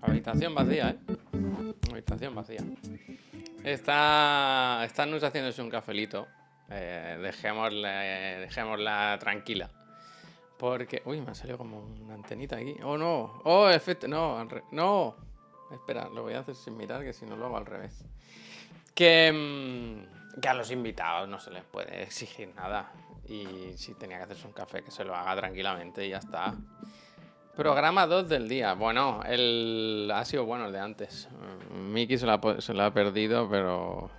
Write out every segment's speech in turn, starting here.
Habitación vacía, ¿eh? Habitación vacía. Está, está Nus haciéndose un cafelito. Eh, dejémosla tranquila. Porque. Uy, me ha salido como una antenita aquí. Oh, no. Oh, efecto. No, no. Espera, lo voy a hacer sin mirar, que si no lo hago al revés. Que, mm, que a los invitados no se les puede exigir nada. Y si tenía que hacerse un café, que se lo haga tranquilamente y ya está. Programa 2 del día. Bueno, el ha sido bueno el de antes. Mm, Miki se lo ha, perdido, pero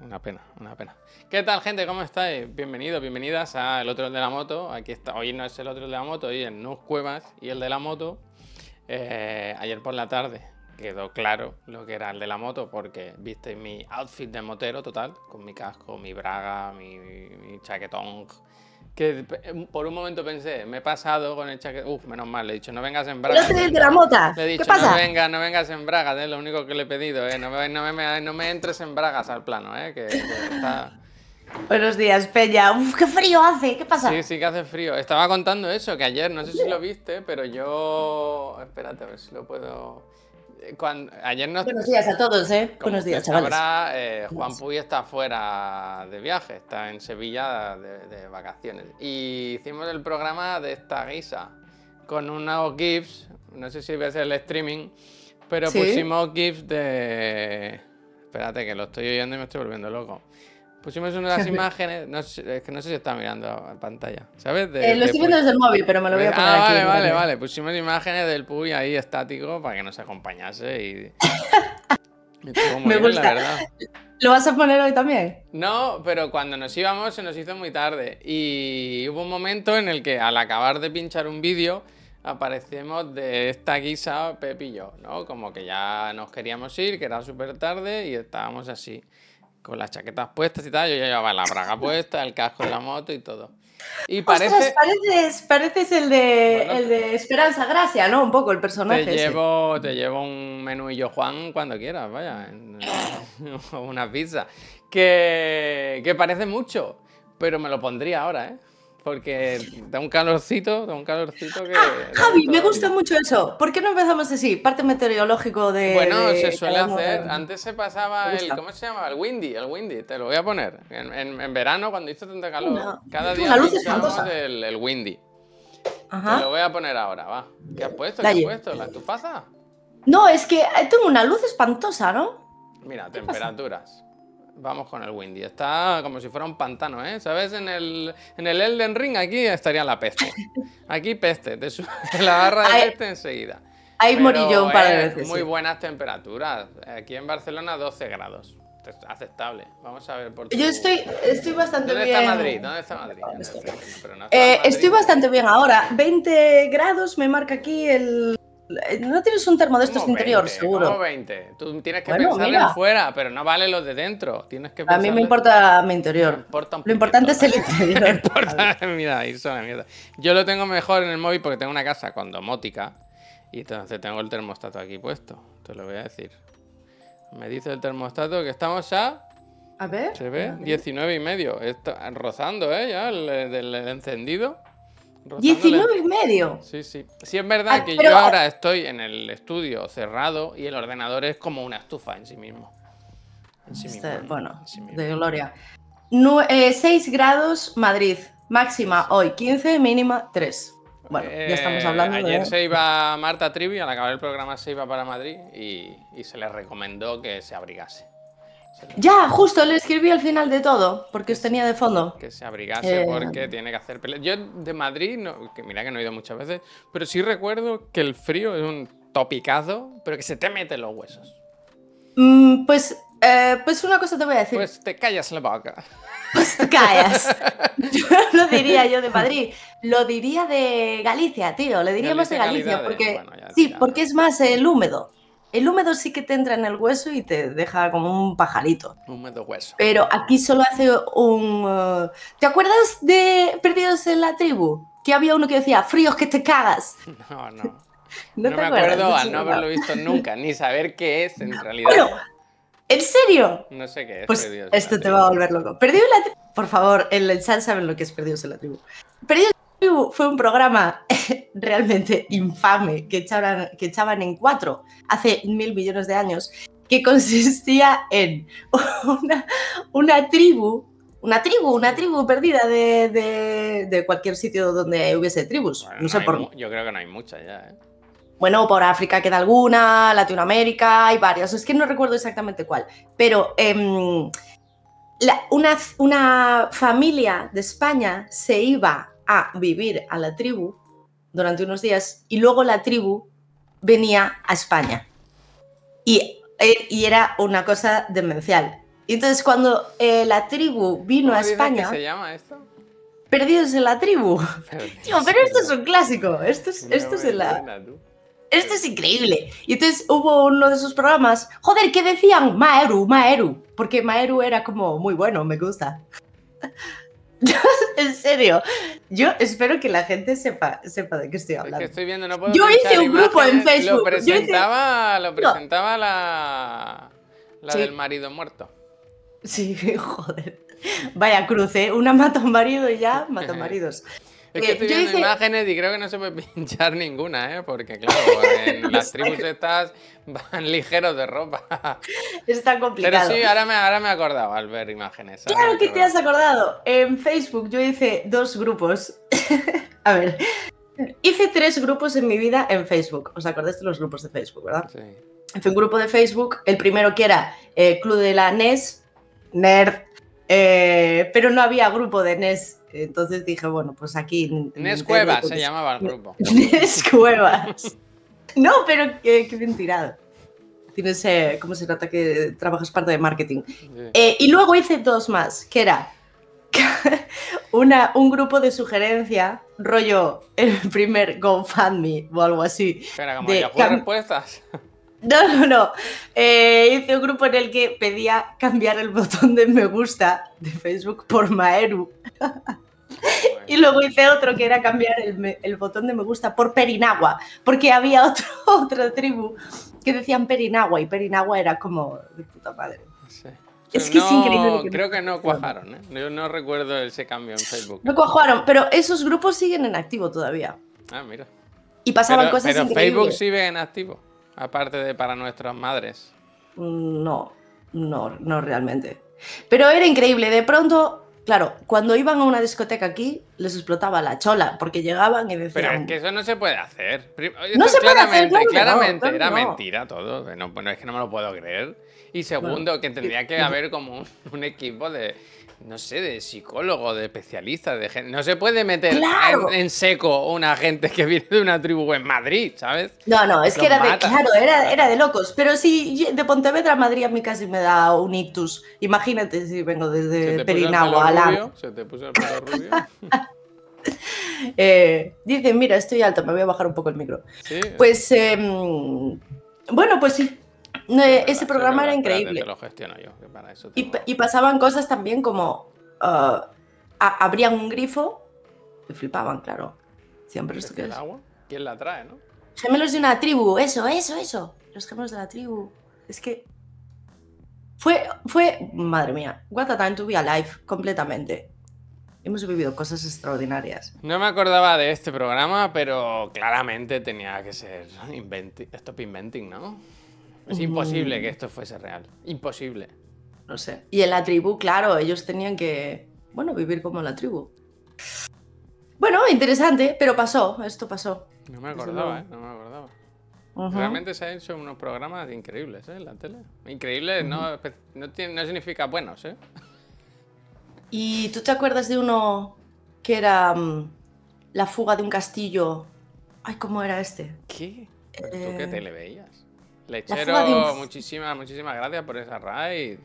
una pena, una pena. ¿Qué tal, gente? ¿Cómo estáis? Bienvenidos, bienvenidas a El Otro de la Moto. Aquí está. Hoy no es el Otro de la Moto, hoy es Nus Cuevas y el de la Moto. Eh, ayer por la tarde quedó claro lo que era el de la moto porque viste mi outfit de motero total, con mi casco, mi braga, mi, mi chaquetón. Que por un momento pensé, me he pasado con el chaquetón. Uf, menos mal, le he dicho, no vengas en el de la mota. Le he dicho, ¿Qué pasa? no vengas, no vengas en bragas, es lo único que le he pedido, ¿eh? No me, no me- no me entres en bragas al plano, ¿eh? Que, que está... Buenos días, Peña. Uf, qué frío hace. ¿Qué pasa? Sí, sí que hace frío. Estaba contando eso, que ayer, no sé si lo viste, pero yo... Espérate, a ver si lo puedo... Cuando... Ayer no... Buenos días a todos, ¿eh? Buenos días, chavales. sabrá, eh, Juan Puy está fuera de viaje, está en Sevilla de, de vacaciones. Y hicimos el programa de esta guisa, con unos GIFs, no sé si ves el streaming, pero Sí. pusimos GIFs de... Espérate, que lo estoy oyendo y me estoy volviendo loco. Pusimos unas imágenes, no sé- es que no sé si está mirando a pantalla, ¿sabes? De- Eh, lo de estoy viendo desde el móvil, pero me lo voy a poner ah, aquí. vale, en vale, grande. vale. Pusimos imágenes del Puy ahí estático para que nos acompañase y... muy Me bien, la gusta. verdad. ¿Lo vas a poner hoy también? No, pero cuando nos íbamos se nos hizo muy tarde y hubo un momento en el que al acabar de pinchar un vídeo aparecemos de esta guisa Pep y yo, ¿no? Como que ya nos queríamos ir, que era súper tarde y estábamos así, con las chaquetas puestas y tal, yo ya llevaba la braga puesta, el casco de la moto y todo. Y Ostras, parece... pareces, pareces el de, Bueno. el de Esperanza Gracia, ¿no? Un poco el personaje. Te ese. llevo, te llevo un menúillo Juan cuando quieras, vaya. en- una pizza. Que, que parece mucho, pero me lo pondría ahora, ¿eh? Porque da un calorcito, da un calorcito que... Ah, Javi, me gusta mucho eso. ¿Por qué no empezamos así? Parte meteorológico de. Bueno, de se suele hacer. Antes se pasaba el. ¿Cómo se llama? El windy, el windy. Te lo voy a poner. En, en- en verano, cuando hizo tanta calor, Una- cada día espantosa. el, el windy. Te lo voy a poner ahora, va. ¿Qué has puesto? ¿Qué has puesto? ¿La estufaza? No, es que eh, tengo una luz espantosa, ¿no? Mira, ¿Qué pasa? Vamos con el Windy. Está como si fuera un pantano, ¿eh? ¿Sabes? En el, en el Elden Ring aquí estaría la peste. Aquí peste. Te sube la barra de peste enseguida. Ahí Pero, morí yo un par de veces. Muy sí. buenas temperaturas. Aquí en Barcelona 12 grados. Aceptable. Vamos a ver por tu- Yo estoy, estoy bastante ¿Dónde bien. está Madrid? ¿Dónde está Madrid? ¿Dónde está? No está Eh, Madrid. estoy bastante bien ahora. 20 grados me marca aquí el. Eh, No tienes un termo de estos ¿Cómo interior, 20? seguro. ¿Cómo 20? Tú tienes que Bueno, pensar mira. en fuera, pero no vale los de dentro. Tienes que A mí me en- importa mi Me interior. importa un Lo importante es el interior. Me importa, mira, irse a la mierda. Yo lo tengo mejor en el móvil porque tengo una casa con domótica y entonces tengo el termostato aquí puesto. Te lo voy a decir. Me dice el termostato que estamos a, A ver. se ve, 19 y medio. Está rozando, ¿eh? Ya, el, el- el encendido. Rozando el 19 y medio. Sí, sí. Sí es verdad Ah, que pero- yo ahora estoy en el estudio cerrado y el ordenador es como una estufa en sí mismo. En sí Este, mismo, bueno, en sí mismo. de gloria. 6 grados Madrid. Máxima hoy 15, mínima 3. Bueno, ya estamos Eh, hablando Ayer de. se iba Marta Trivi, al acabar el programa se iba para Madrid y, y se le recomendó que se abrigase. Ya, justo le escribí al final de todo, porque os tenía de fondo. Que se abrigase Eh. porque tiene que hacer pelea. Yo de Madrid, no- que mira que no he ido muchas veces, pero sí recuerdo que el frío es un topicazo, pero que se te mete en los huesos. Mm, pues, eh, pues una cosa te voy a decir. Pues te callas la boca. Pues te callas. no lo diría yo de Madrid, lo diría de Galicia, tío. Le diría más de Galicia, Galicia, porque bueno, ya- sí, ya. porque es más el húmedo. El húmedo sí que te entra en el hueso y te deja como un pajarito. Un medio hueso. Pero aquí solo hace un. eh, ¿Te acuerdas de Perdidos en la tribu? Que había uno que decía fríos que te cagas. No, no. No, No, te me acuerdo al Eso no no. haberlo visto nunca, ni saber qué es en realidad. Bueno, ¿en serio? No sé qué es. Pues Perdidos en la esto te va a volver loco. Perdidos en la tribu. Por favor, en el chat saben lo que es Perdidos en la tribu. Perdidos tribu fue un programa realmente infame que echaban, que echaban en cuatro hace mil millones de años, que consistía en una, una tribu, una tribu, una tribu perdida de, de- de cualquier sitio donde hubiese tribus. Bueno, no sé hay por Yo creo que no hay muchas ya, ¿eh? Bueno, por África queda alguna, Latinoamérica, hay varias. Es que no recuerdo exactamente cuál. Pero em, la- una, una familia de España se iba a vivir a la tribu durante unos días y luego la tribu venía a España. Y, eh, y era una cosa demencial. Y entonces cuando eh, la tribu vino ¿Cómo a España, se llama esto? perdidos en la tribu. Pero, Tío, pero esto es un clásico. Esto es, esto es en la... Esto es increíble. Y entonces hubo uno de esos programas, joder, que decían Maeru, Maeru, porque Maeru era como muy bueno, me gusta. en serio, yo espero que la gente sepa, sepa de qué estoy Es que hablando. estoy viendo, no puedo Yo hice un grupo en. Facebook, Lo hice- presentaba, lo presentaba la, la Sí. del marido muerto. Sí, joder. Vaya cruce, una mata a un marido y ya mata maridos. Es que Eh, estoy viendo hice- imágenes y creo que no se puede pinchar ninguna, ¿eh? Porque claro, en las tribus estas van ligeros de ropa. Está Pero complicado. sí, ahora me, ahora me he acordado al ver imágenes. Claro que te has acordado. En Facebook yo hice dos grupos. a ver, hice tres grupos en mi vida en Facebook. ¿Os acordáis de los grupos de Facebook, verdad? Sí. Hice un grupo de Facebook, el primero que era eh, Club de la NES, Nerd, eh, pero no había grupo de NES. Entonces dije, bueno, pues aquí. Nes Cuevas se llamaba el grupo. NES Cuevas. No, pero qué, qué bien tirado. Tienes, eh, ¿cómo se nota que trabajas parte de marketing? Sí. Eh, y luego hice dos más, que era una, un grupo de sugerencia, rollo el primer GoFundMe o algo así. Espera, como de cam- Respuestas. No, no, no. Eh, hice un grupo en el que pedía cambiar el botón de me gusta de Facebook por Maeru. Y luego hice otro que era cambiar el, botón de me gusta por Perinagua, porque había otro, otra tribu que decían Perinagua y Perinagua era como de puta madre. Sí. Es que es No, increíble lo que- Creo que no cuajaron, ¿eh? Yo no recuerdo ese cambio en Facebook. No cuajaron, pero esos grupos siguen en activo todavía. Ah, mira. Y pasaban Pero, cosas pero increíbles. Facebook sigue en activo, aparte de para nuestras madres. Mm, No, no, no realmente. Pero era increíble. De pronto, claro, cuando iban a una discoteca aquí, les explotaba la chola, porque llegaban y Pero decían. es que eso no se puede hacer. No se puede hacer, claro no, claramente claro que era no. mentira todo. No, bueno, es que no me lo puedo creer. Y segundo, que tendría que haber como un, un equipo de, no sé, de psicólogos, de especialistas, de gente. No se puede meter ¡Claro! en, en seco una gente que viene de una tribu en Madrid, ¿sabes? No, no, es que era de, claro, era, era de locos. Pero si de Pontevedra a Madrid a mí casi me da un ictus. Imagínate si vengo desde Perinagua a la. se te puso el pelo rubio. Eh, dicen, mira, estoy alta, me voy a bajar un poco el micro. Sí. Pues, em, bueno, pues sí. No, verdad, ese es programa era increíble. Te lo gestiono yo, que para eso Y, tengo- pa- y pasaban cosas también como a- abrían un grifo y flipaban, claro. Siempre esto ¿Es que es. agua? ¿Quién la trae, no? Gemelos de una tribu, eso, eso, eso. Los gemelos de la tribu. Es que fue, fue, madre mía, what a time to be alive, completamente. Hemos vivido cosas extraordinarias. No me acordaba de este programa, pero claramente tenía que ser inventi- stop inventing, ¿no? Es Mm. imposible que esto fuese real. Imposible. No sé. Y en la tribu, claro, ellos tenían que, bueno, vivir como la tribu. Bueno, interesante, pero pasó, esto pasó. No me acordaba. ¿eh? No me acordaba. Realmente se han hecho unos programas increíbles, ¿eh? En la tele. Increíbles no, no, tiene- no significa buenos, ¿eh? ¿Y tú te acuerdas de uno que era mm, la fuga de un castillo? Ay, ¿cómo era este? ¿Qué? ¿Pero ¿Tú Eh, qué tele veías? Lechero, muchísimas, muchísimas gracias por esa raid.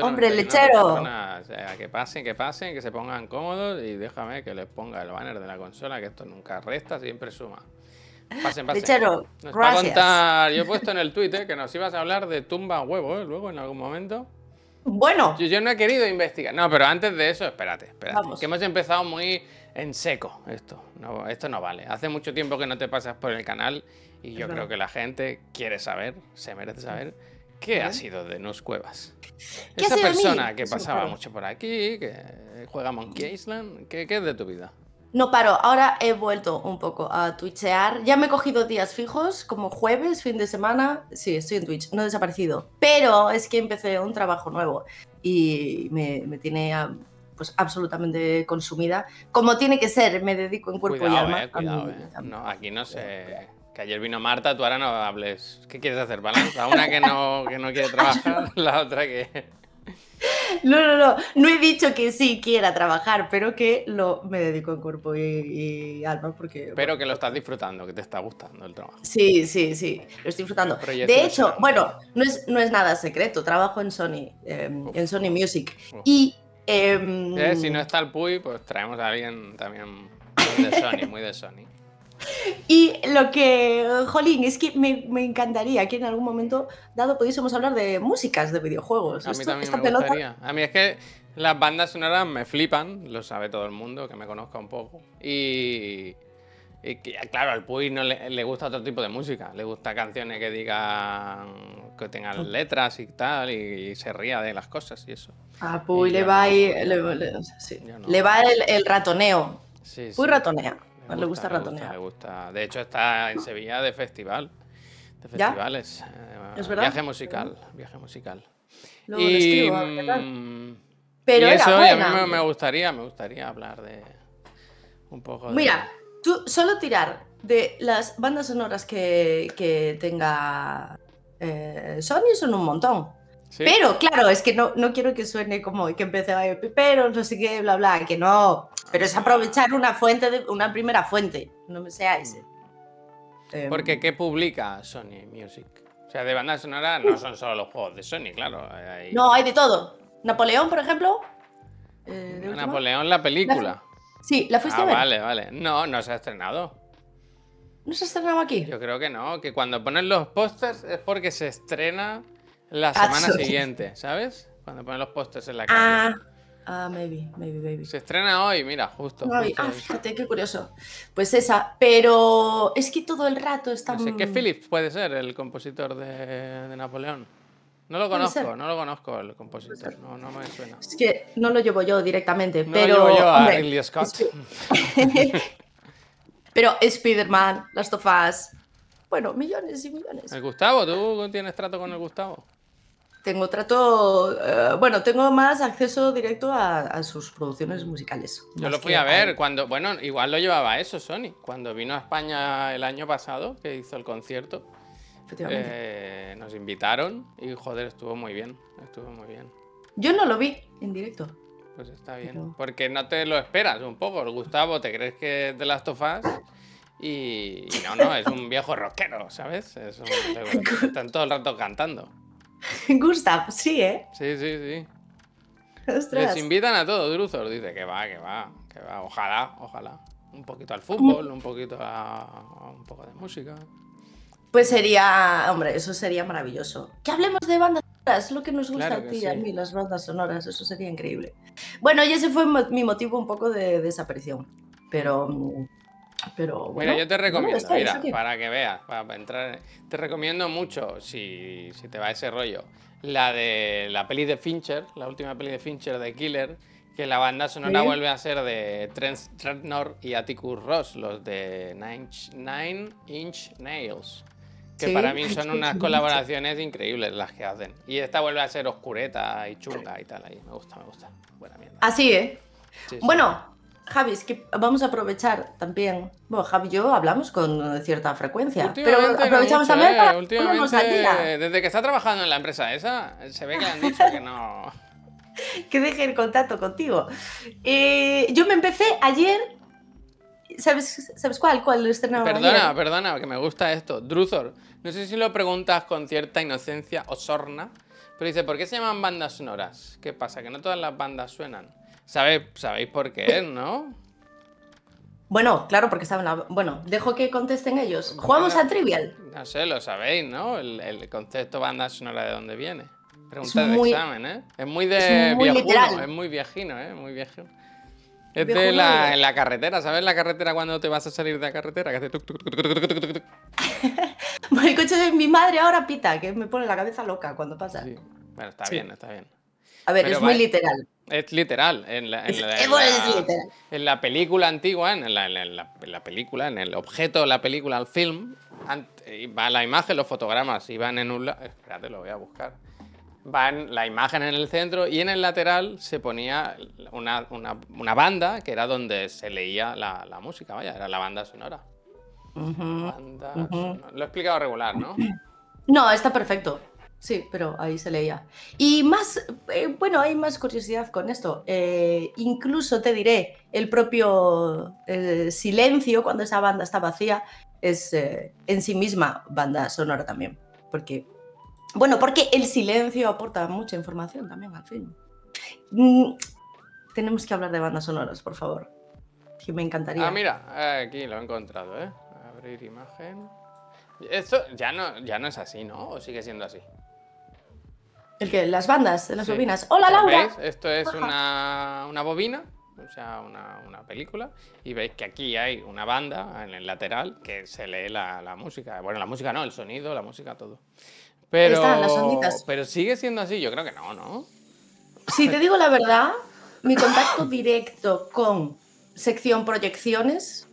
Hombre, 199 lechero. personas. O sea, que pasen, que pasen, que se pongan cómodos y déjame que les ponga el banner de la consola, que esto nunca resta, siempre suma. Pasen, pasen. Lechero, Nos va a contar, yo he puesto en el tweet ¿eh? que nos ibas a hablar de tumba huevo, ¿eh? Luego en algún momento. Bueno, Yo, yo no he querido investigar. No, pero antes de eso, espérate, espérate. Vamos. Que hemos empezado muy en seco esto. No, esto no vale. Hace mucho tiempo que no te pasas por el canal y yo creo que la gente quiere saber, se merece saber, qué ha sido de Nus Cuevas. ¿Qué ha Esa persona que pasaba mucho por aquí, que juega Monkey Island, ¿qué, qué es de tu vida? No paro, ahora he vuelto un poco a twitchear. Ya me he cogido días fijos, como jueves, fin de semana. Sí, estoy en Twitch, no he desaparecido. Pero es que empecé un trabajo nuevo y me, me tiene pues absolutamente consumida. Como tiene que ser, me dedico en cuerpo y alma. eh, cuidado, eh. No, aquí no sé. Que ayer vino Marta, tú ahora no hables. ¿Qué quieres hacer? ¿Balanza? Una que no, que no quiere trabajar, la otra que. No, no, no. No he dicho que sí quiera trabajar, pero que lo, me dedico en cuerpo y, y alma porque... Pero que lo estás disfrutando, que te está gustando el trabajo. Sí, sí, sí, lo estoy disfrutando. De hecho, bueno, no es, no es nada secreto, trabajo en Sony, eh, Uf. en Sony Music. Uf. Y... em, Eh, si no está el Puy, pues traemos a alguien también muy de Sony, muy de Sony. Y lo que, jolín, es que me, me encantaría que en algún momento dado pudiésemos hablar de músicas de videojuegos. A mí Esto- también esta me pelota- gustaría. A mí es que las bandas sonoras me flipan, lo sabe todo el mundo, que me conozca un poco. Y, y que, claro, al Puy no le, le gusta otro tipo de música. Le gusta canciones que digan, que tengan letras y tal, y, se ría de las cosas y eso. Ah, Puy le va no, ahí, yo le, no. le- sí. Yo no. Le va el, el ratoneo. Sí, Puy sí. Le gusta le ratonear. gusta. De hecho, está en Sevilla de festival. De festivales. eh, ¿Es verdad? Viaje musical. Viaje musical. Luego y, escribo, a ver qué tal. mm, Pero y era eso, a mí me, me gustaría, me gustaría hablar de un poco de... Mira, tú solo tirar de las bandas sonoras que, que tenga eh, Sony son un montón. ¿Sí? Pero claro, es que no, no quiero que suene como que empecé a pero no sé qué, bla, bla, que no. Pero es aprovechar una fuente, de, una primera fuente. No me sea ese. Em, Porque ¿qué publica Sony Music? O sea, de bandas sonoras no son solo los juegos de Sony, claro. hay- No, hay de todo. Napoleón, por ejemplo. eh, de. Napoleón, la película. Sí, la fuiste Ah, a ver. vale, vale. No, no se ha estrenado. ¿No se estrenaba aquí? Yo creo que no, que cuando ponen los pósters es porque se estrena la Ah, semana siguiente, ¿sabes? Cuando ponen los pósters en la calle. Ah, ah, maybe, maybe, maybe. Se estrena hoy, mira, justo. Ah, fíjate, qué curioso. Pues esa, pero es que todo el rato está... No sé, ¿qué Phillips puede ser el compositor de, de Napoleón? No lo conozco, no lo conozco el compositor, no, no me suena. Es que no lo llevo yo directamente, No pero... lo llevo yo a hombre, Ridley Scott. pero Spider-Man, Last of Us... Bueno, millones y millones. El Gustavo, ¿tú tienes trato con el Gustavo? Tengo trato... eh, bueno, tengo más acceso directo a, a sus producciones musicales. Yo lo fui a ver cuando, bueno, igual lo llevaba eso, Sony. Cuando vino a España el año pasado, que hizo el concierto, Efectivamente. eh, nos invitaron y joder, estuvo muy bien, estuvo muy bien. Yo no lo vi en directo. Pues está bien. Pero- Porque no te lo esperas un poco. Gustavo te crees que es de las tofas y, y no, no, es un viejo rockero, ¿sabes? Es un- están todo el rato cantando. Gustav, sí, ¿eh? Sí, sí, sí. Ostras. Les invitan a todo, Druzor. Dice que va, que va, que va. Ojalá, ojalá. Un poquito al fútbol, un poquito a, a un poco de música. Pues sería, hombre, eso sería maravilloso. Que hablemos de bandas sonoras, es lo que nos gusta Claro a ti y a mí, las bandas sonoras, eso sería increíble. Bueno, y ese fue mi motivo un poco de desaparición. Pero, mm, pero bueno. Mira, yo te ¿dónde recomiendo, estáis mira, para que veas, para entrar. Te recomiendo mucho, si, si te va ese rollo, la de la peli de Fincher, la última peli de Fincher de Killer, que la banda sonora Sí. vuelve a ser de Trent Reznor y Atticus Ross, los de Nine, Inch- Nine Inch Nails. Que Sí. para mí son unas colaboraciones increíbles las que hacen. Y esta vuelve a ser oscureta y chunga y tal. Ahí. Me gusta, me gusta. Buena mierda. Así, ¿eh? Sí. Bueno, Javi, es que vamos a aprovechar también. Bueno, Javi y yo hablamos con cierta frecuencia. Pero no aprovechamos mucho, también eh, para al. Últimamente, desde que está trabajando en la empresa esa, se ve que han dicho que no. que deje el contacto contigo. Eh, yo me empecé ayer. ¿Sabes, ¿sabes cuál? ¿Cuál lo estrenaron Perdona, ayer? perdona, que me gusta esto. Druzor, no sé si lo preguntas con cierta inocencia o sorna, pero dice, ¿por qué se llaman bandas sonoras? ¿Qué pasa? Que no todas las bandas suenan. ¿Sabéis, sabéis por qué, no? Bueno, claro, porque estaban. la- Bueno, dejo que contesten ellos. Jugamos a Trivial. No sé, lo sabéis, ¿no? El, el concepto banda sonora de dónde viene. Pregunta Es de muy- examen, ¿eh? Es muy de es muy viejuno, literal. es muy viejino, ¿eh? Muy viejino. Es de la, en la carretera, ¿sabes la carretera cuando te vas a salir de la carretera? Que hace tuc, tuc, tuc, tuc, tuc, tuc, tuc, tuc. El coche de mi madre ahora pita, que me pone la cabeza loca cuando pasa. Sí. Bueno, está Sí. bien, está bien. A ver, Pero es muy va- literal. Es literal. En la, en Es, la- es en bueno, la- es literal. en la película antigua, en la, en la- en la película, en el objeto de la película, el film, va la imagen, los fotogramas iban en un lado. Espérate, lo voy a buscar. Van la imagen en el centro y en el lateral se ponía una, una- una banda que era donde se leía la, la música, vaya, era la banda sonora. Banda sonora. Lo he explicado regular, ¿no? No, está perfecto. Sí, pero ahí se leía. Y más, eh, bueno, hay más curiosidad con esto. Eh, incluso te diré, el propio eh, silencio cuando esa banda está vacía es en sí misma banda sonora también. Porque, bueno, porque el silencio aporta mucha información también al film. Mm, tenemos que hablar de bandas sonoras, por favor. Que me encantaría. Ah, mira, aquí lo he encontrado, ¿eh? Abrir imagen. Esto ya no, ya no es así, ¿no? ¿O sigue siendo así? El que, las bandas, las Sí. bobinas. ¡Hola, Laura! ¿Veis? Esto es una, una bobina, o sea, una, una película. Y veis que aquí hay una banda en el lateral que se lee la, la música. Bueno, la música no, el sonido, la música, todo. Pero, están las onditas. pero sigue siendo así, yo creo que no, ¿no? Si te digo la verdad, mi contacto directo con sección proyecciones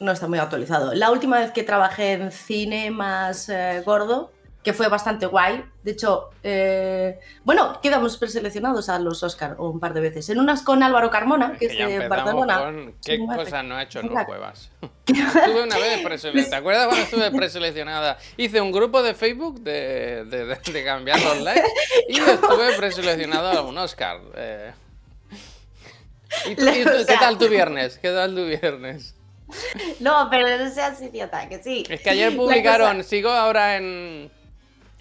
no está muy actualizado. La última vez que trabajé en cine más eh, gordo, que fue bastante guay, de hecho, eh, bueno, quedamos preseleccionados a los Oscar un par de veces. En unas con Álvaro Carmona, que que es de Barcelona. con qué cosas no ha hecho. No Cuevas. Estuve una vez preseleccionada. ¿Te acuerdas cuando estuve preseleccionada? Hice un grupo de Facebook de, de, de- de cambiar los likes y estuve preseleccionado a un Oscar. eh. ¿Y tú- y tú- O ¿Qué tal tu viernes? ¿Qué tal tu viernes? No, pero no seas idiota, que sí. Es que ayer publicaron, cosa- sigo ahora en,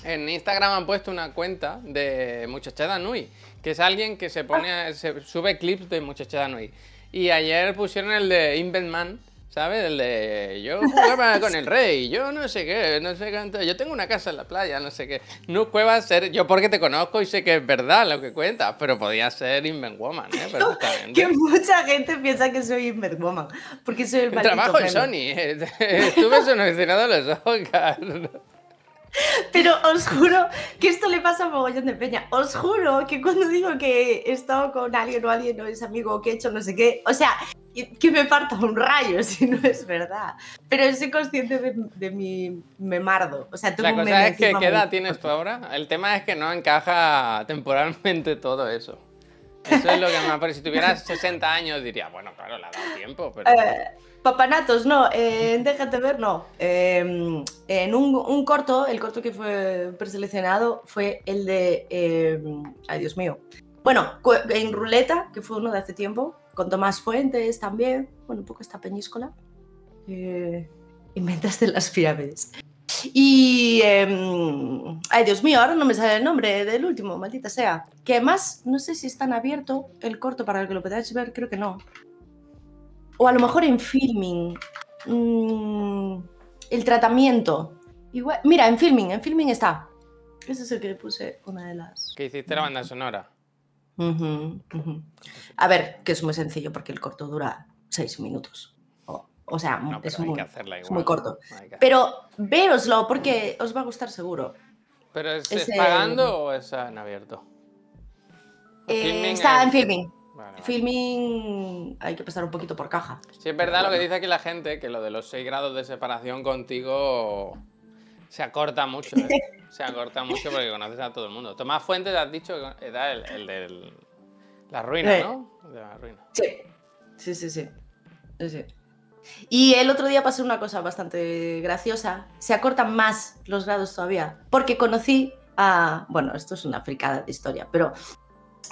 en Instagram han puesto una cuenta de Muchachada Nui, que es alguien que se pone, a- se sube clips de Muchachada Nui. Y ayer pusieron el de Invent Man, ¿sabes? El de yo jugaba con el rey, yo no sé qué, no sé cuánto, yo tengo una casa en la playa, no sé qué. No Cuevas ser, yo porque te conozco y sé que es verdad lo que cuentas, pero podía ser Invent Woman, ¿eh? Perfectamente. Que mucha gente piensa que soy Invert Woman, porque soy el Trabajo en. Sony, estuve a los Oscars. Pero os juro que esto le pasa a mogollón de peña. Os juro que cuando digo que he estado con alguien o alguien o es amigo o que he hecho no sé qué, o sea, que me parta un rayo si no es verdad. Pero soy consciente de, de mi memardo. O sea, La cosa meme es que, ¿qué edad tienes tú ahora? El tema es que no encaja temporalmente todo eso. Eso es lo que me parece. Si tuvieras 60 años diría, bueno, claro, le ha dado tiempo, pero... Eh, papanatos, no, eh, déjate ver, no. Eh, en un, corto, el corto que fue preseleccionado fue el de. eh, ay, Dios mío. Bueno, en Ruleta, que fue uno de hace tiempo, con Tomás Fuentes también. Bueno, un poco esta peñíscola. Eh, inventaste las pirámides. Y. em, ay, Dios mío, ahora no me sale el nombre del último, maldita sea. Que además, no sé si está en abierto el corto para que lo podáis ver, creo que no. O a lo mejor en filming. Mm, el tratamiento. Igual, mira, en filming, en filming está. Ese es el que le puse una de las. Que hiciste la banda sonora. A ver, que es muy sencillo porque el corto dura seis minutos. O, o sea, No, es, hay muy, que hacerla es igual. muy corto. Hay que- Pero véoslo porque os va a gustar seguro. ¿Pero es, pagando o es en abierto? Eh, está en filming. Vale, vale. Filming hay que pasar un poquito por caja. Sí, es verdad lo que dice aquí la gente, que lo de los 6 grados de separación contigo se acorta mucho. ¿eh? Se acorta mucho porque conoces a todo el mundo. Tomás Fuentes, has dicho que era el, el de la ruina, Eh. ¿no? De la ruina. Sí, sí, sí, sí. Sí, sí. Y el otro día pasó una cosa bastante graciosa. Se acortan más los grados todavía. Porque conocí a. Bueno, esto es una fricada de historia, pero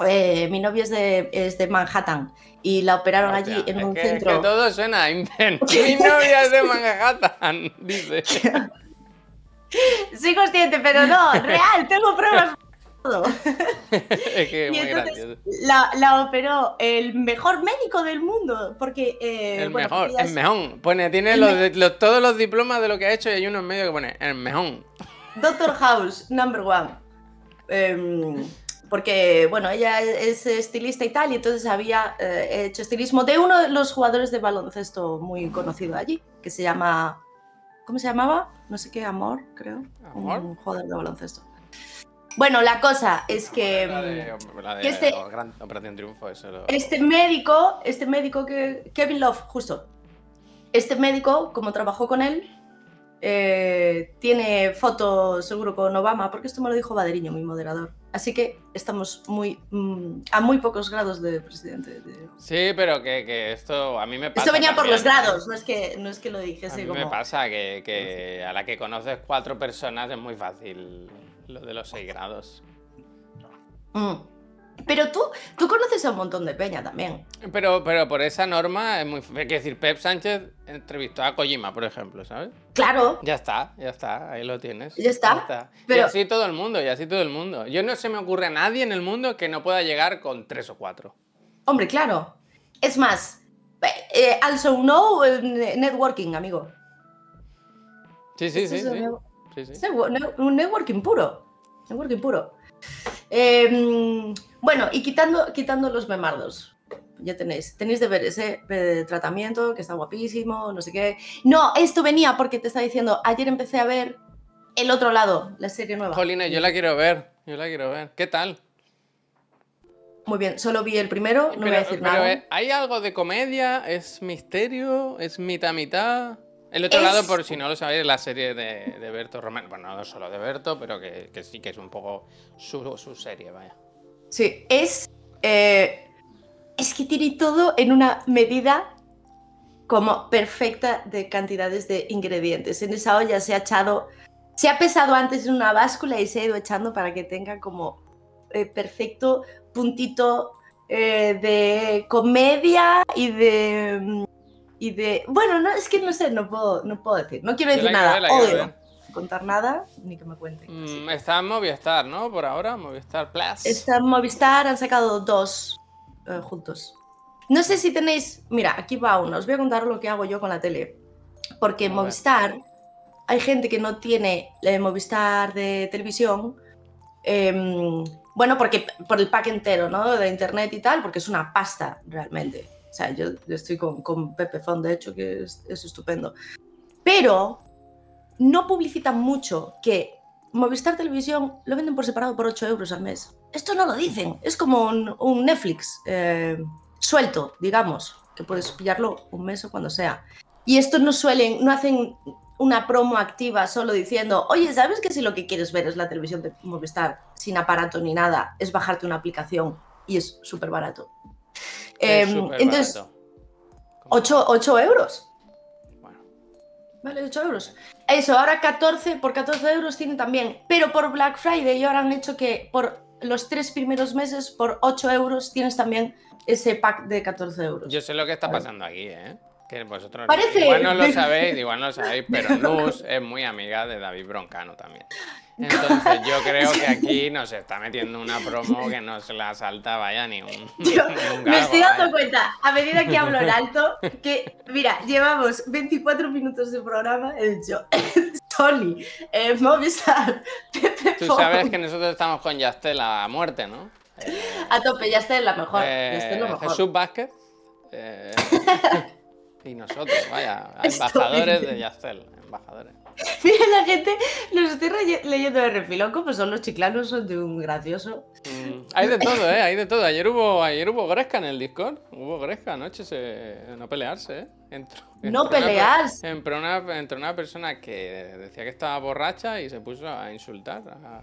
eh, mi novio es de, es de Manhattan y la operaron allí en un que, centro. Es que todo suena invent. Mi novia es de Manhattan, dice. Soy consciente, pero no, real, tengo pruebas. Todo. es que Y muy entonces gracioso. la, la operó el mejor médico del mundo. Porque. eh, El bueno, mejor, el mejor. Pone, tiene el los, me- de- los- todos los diplomas de lo que ha hecho y hay uno en medio que pone el mejor. Doctor House, number one. Em, porque, bueno, ella es estilista y tal, y entonces había eh, hecho estilismo de uno de los jugadores de baloncesto muy conocido allí, que se llama. ¿Cómo se llamaba? No sé qué, Amor, creo. ¿Amor? Un jugador de baloncesto. Bueno, la cosa es que. La de, mm, la de que este- Gran Operación Triunfo, eso lo- Este médico, este médico que. Kevin Love, justo. Este médico, como trabajó con él, eh, tiene fotos seguro con Obama, porque esto me lo dijo Baderiño, mi moderador. Así que estamos muy mm, a muy pocos grados de presidente. de- Sí, pero que, que esto a mí me pasa. Esto venía por los grados, no es que, no es que lo A dijese mí como. me pasa que, que a la que conoces cuatro personas es muy fácil lo de los seis grados. Mm. Pero tú, tú conoces a un montón de peña también. Pero, pero por esa norma es muy. Es decir, Pep Sánchez entrevistó a Kojima, por ejemplo, ¿sabes? Claro, Ya está, ya está, ahí lo tienes. Ya está, Y pero- así todo el mundo, y así todo el mundo. Yo no se me ocurre a nadie en el mundo que no pueda llegar con tres o cuatro. hombre, claro. Es más, eh, also no eh, networking, amigo. Sí, sí, sí. es sí. sí, sí. Es networking puro. Networking puro. Eh, bueno, y quitando, quitando los memardos. Ya tenéis, tenéis deberes, ¿eh? De tratamiento, que está guapísimo, no sé qué. No, esto venía porque te estaba diciendo, ayer empecé a ver El Otro Lado, la serie nueva. Jolines, yo la quiero ver. Yo la quiero ver. ¿Qué tal? Muy bien, solo vi el primero, no voy a decir pero, nada. eh, ¿hay algo de comedia? ¿Es misterio? ¿Es mitad mitad? El otro Es- lado, por si no lo sabéis, es la serie de, de Berto Román. Bueno, no solo de Berto, pero que, que sí que es un poco su, su serie, vaya. Sí, es. eh, es que tiene todo en una medida como perfecta de cantidades de ingredientes. En esa olla se ha echado. Se ha pesado antes en una báscula y se ha ido echando para que tenga como eh, perfecto puntito eh, de comedia y de. Y de. Bueno, no, es que no sé, no puedo, no puedo decir. No quiero decir nada. Odio. Contar nada ni que me cuenten. Mm, está en Movistar, ¿no? Por ahora, Movistar Plus. Está en Movistar, han sacado dos eh, juntos. No sé si tenéis. Mira, aquí va uno. Os voy a contar lo que hago yo con la tele. Porque en. Movistar hay gente que no tiene eh, Movistar de televisión. em, bueno, porque por el pack entero, ¿no? De internet y tal, porque es una pasta realmente. O sea, yo, yo estoy con, con Pepe Fon, de hecho, que es, es estupendo. Pero no publicitan mucho que Movistar Televisión lo venden por separado por 8 euros al mes. Esto no lo dicen. Es como un, un Netflix eh, suelto, digamos, que puedes pillarlo un mes o cuando sea. Y esto no suelen, no hacen una promo activa solo diciendo, oye, ¿sabes que si lo que quieres ver es la televisión de Movistar sin aparato ni nada, es bajarte una aplicación y es súper barato? Es Em, entonces, barato. 8, 8 euros. Vale, 8 euros. Eso, ahora 14, por 14 euros tienen también. Pero por Black Friday ahora han hecho que por los tres primeros meses, por 8 euros, tienes también ese pack de 14 euros. yo sé lo que está pasando aquí, ¿eh? Que vosotros Parece- igual no lo sabéis, igual no lo sabéis, pero Nus es muy amiga de David Broncano también. Entonces yo creo que aquí nos está metiendo una promo que no se la salta, vaya, ni un, Yo ni un me estoy dando vaya. cuenta, a medida que hablo en alto, que, mira, llevamos 24 minutos de programa, he dicho, Sony, eh, Movistar, Pepe Tú sabes que nosotros estamos con Yastel a muerte, ¿no? Eh, a tope, ya está en la mejor, eh, ya está en lo mejor. Jesús Vázquez eh, y nosotros, vaya, embajadores de Yastel, embajadores. Mira la gente, los estoy leyendo de refilón, como son los chiclanos, son de un gracioso. Mm, hay de todo, ¿eh? Hay de todo. Ayer hubo, ayer hubo gresca en el Discord. Hubo gresca anoche, se... no pelearse, ¿eh? Entró- No entró una per- pelearse. Entró una, entró una persona que decía que estaba borracha y se puso a insultar. a-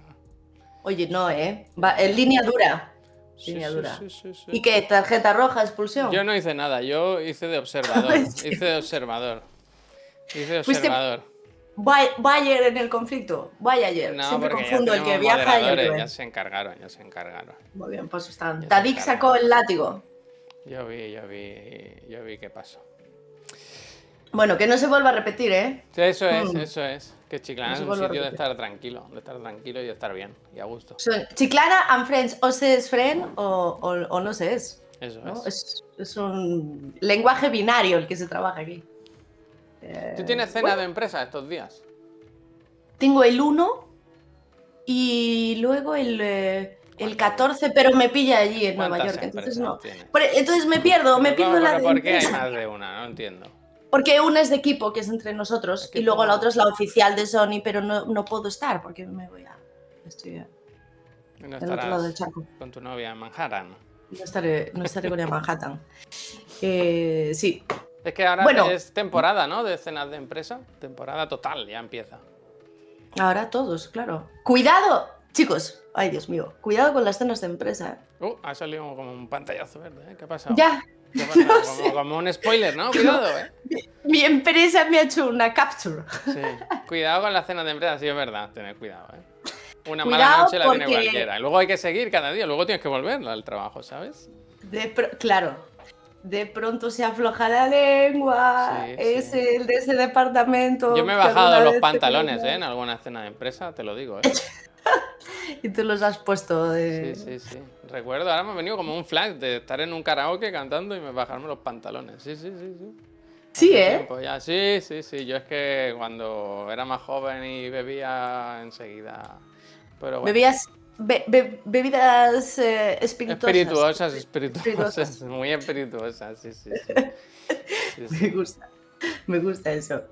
Oye, no, ¿eh? Va, en línea dura. Línea sí, dura. sí, sí, sí. ¿Y qué? ¿Tarjeta roja, expulsión? Yo no hice nada, yo hice de observador. hice de observador. Hice de observador. Bay- Bayer en el conflicto. Bayer. No, Siempre confundo el que viaja y el que ya se encargaron, ya se encargaron. Muy bien, pues están. Tadik sacó el látigo. Yo vi, yo vi, yo vi qué pasó. Bueno, que no se vuelva a repetir, ¿eh? Sí, Eso es, Mm. eso es. Que Chiclana es un sitio de estar tranquilo, de estar tranquilo y de estar bien y a gusto. Son Chiclana and Friends, o se es friend o, o- o no se es. Eso ¿no? es. Es, es un lenguaje binario el que se trabaja aquí. Eh, ¿Tú tienes cena de empresa estos días? Tengo el 1 y luego el, eh, el 14, pero me pilla allí en Nueva ¿Cuántas York, entonces no. Por- entonces me pierdo, me pierdo ¿cómo- la de ¿Por qué hay más de una? No entiendo. Porque una es de equipo, que es entre nosotros, y luego la otra es la oficial de Sony, pero no, no puedo estar porque me voy a... Estoy Y no del otro lado del charco. con tu novia en Manhattan. No estaré, no estaré con ella en Manhattan. Eh, sí, Es que ahora Bueno. es temporada, ¿no? De cenas de empresa. Temporada total, ya empieza. ahora todos, claro. ¡Cuidado! Chicos, ay Dios mío, cuidado con las cenas de empresa. ¿eh? Uh, ha salido como un pantallazo verde, ¿eh? ¿Qué ha pasado? Ya, Como, un spoiler, ¿no? Cuidado, ¿eh? mi empresa me ha hecho una capture. Sí. Cuidado con las cenas de empresa, sí, es verdad. Tened cuidado, ¿eh? Una mala noche la tiene porque- cualquiera. Y luego hay que seguir cada día, luego tienes que volver al trabajo, ¿sabes? De pro- claro, de pronto se afloja la lengua, Sí, es sí. el de ese departamento. Yo me he bajado los pantalones, ¿eh? En alguna cena de empresa, te lo digo, ¿eh? Y tú los has puesto de... Sí, sí, sí. Recuerdo, ahora me ha venido como un flash de estar en un karaoke cantando y me bajarme los pantalones. Sí, sí, sí, sí. Sí, ¿eh? ya. Sí, sí, sí. Yo es que cuando era más joven y bebía enseguida. Pero bueno. Bebías be- be- bebidas eh, espirituosas. Espirituosas, espirituosas. Espirituosas. Muy espirituosas, sí, sí, sí. Sí, sí. Me gusta, me gusta eso.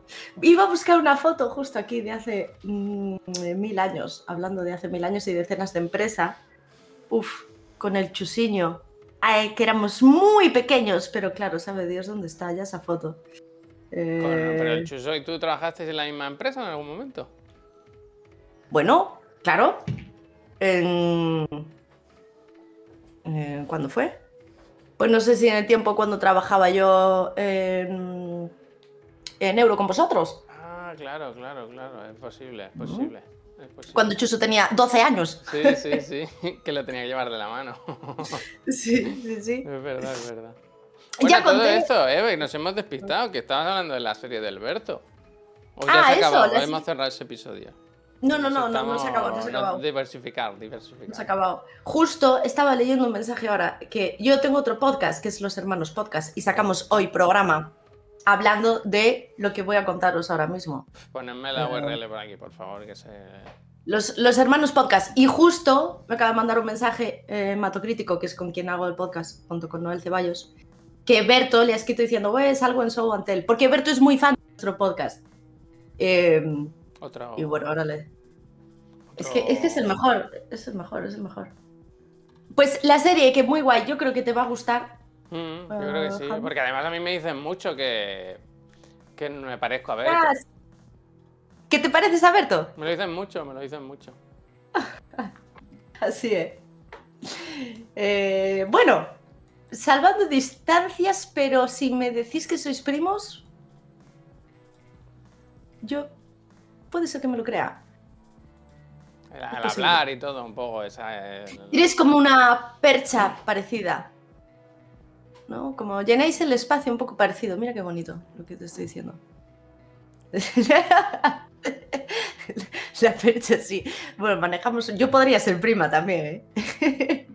Iba a buscar una foto justo aquí de hace mm, mil años, hablando de hace mil años y de cenas de empresa. Uf, con el chusiño. Ay, que éramos muy pequeños, pero claro, sabe Dios dónde está ya esa foto. Eh, pero el Chuso y tú trabajasteis en la misma empresa en algún momento. Bueno, claro. En... eh, ¿Cuándo fue? Pues no sé si en el tiempo cuando trabajaba yo en, en Euro con vosotros. Ah, claro, claro, claro. Es posible, es posible. Es posible. Cuando Chuso tenía 12 años. Sí, sí, sí. Que lo tenía que llevar de la mano. Sí, sí, sí. Es verdad, es verdad. Ya Bueno, todo conté- esto, Eve, nos hemos despistado, que estabas hablando de la serie de Alberto. ¿O ya Ah, se ha acabado? se- cerrado ese episodio. No, no, no, no, no se ha acabado, no se ha acabado. Diversificar, diversificar. No se ha acabado. Justo estaba leyendo un mensaje ahora que yo tengo otro podcast que es Los Hermanos Podcast y sacamos hoy programa hablando de lo que voy a contaros ahora mismo. Ponedme la. URL por aquí, por favor, que se... Los, los hermanos podcast. Y justo me acaba de mandar un mensaje eh, Mato Crítico, que es con quien hago el podcast, junto con Noel Ceballos, que Berto le ha escrito diciendo, es algo en Show Antel. Porque Berto es muy fan de nuestro podcast. Eh, Otro... y bueno, ahora le. Es que, es que es el mejor, es el mejor, es el mejor. Pues la serie, que muy guay, yo creo que te va a gustar. Mm, yo creo que Eh, sí, porque además a mí me dicen mucho que... Que me parezco a ver. ¿Qué te pareces a Berto? Me lo dicen mucho, me lo dicen mucho. Así es. Eh, bueno, salvando distancias, pero si me decís que sois primos, yo puede ser que me lo crea. El- Al posible. hablar y todo, un poco esa... es- Eres como una percha parecida. ¿No? Como llenáis el espacio un poco parecido. Mira qué bonito lo que te estoy diciendo. La percha, sí. Bueno, manejamos. Yo podría ser prima también, ¿eh?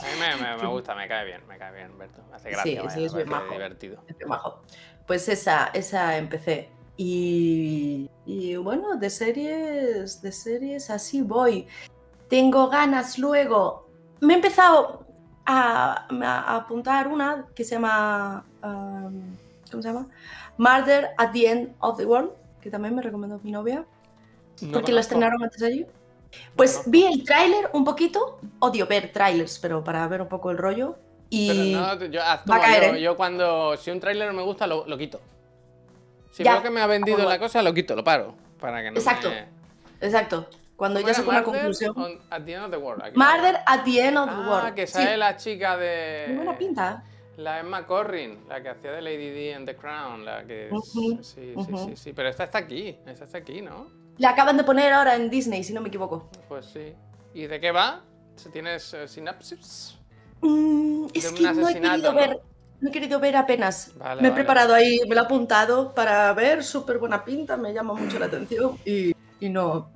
A mí me, me- me gusta, me cae bien, me cae bien, Berto. Me hace gracia, sí, vaya, es bien majo. divertido. Qué majo. Pues esa, esa empecé. Y, y bueno, de series, de series así voy. Tengo ganas luego. Me he empezado a, a apuntar una que se llama. um, ¿Cómo se llama? Murder at the End of the World, que también me recomendó mi novia, No porque lo estrenaron antes de allí. Pues conozco. vi el tráiler un poquito. Odio ver trailers, pero para ver un poco el rollo. Y Pero no, yo, va a caer, yo, ¿eh? yo cuando, si un tráiler me gusta, lo, lo quito. Si Ya, veo que me ha vendido como- la cosa, lo quito, lo paro. Para que no Exacto. me... exacto, cuando ¿Cómo ya era? saco una conclusión. on- at the end of the world. aquí. Murder at the End of the Ah, World. que Sí, sale la chica de... muy buena pinta. La Emma Corrin, la que hacía de Lady D en The Crown, la que... sí, sí, sí, sí, pero esta está aquí, esta está aquí, ¿no? La acaban de poner ahora en Disney, si no me equivoco. Pues sí. ¿Y de qué va? ¿Tienes eh, sinapsis? Mm, es que no he querido ¿no? ver. No he querido ver apenas. Vale, me he vale. preparado ahí, me lo he apuntado para ver, súper buena pinta, me llama mucho la atención y, y no,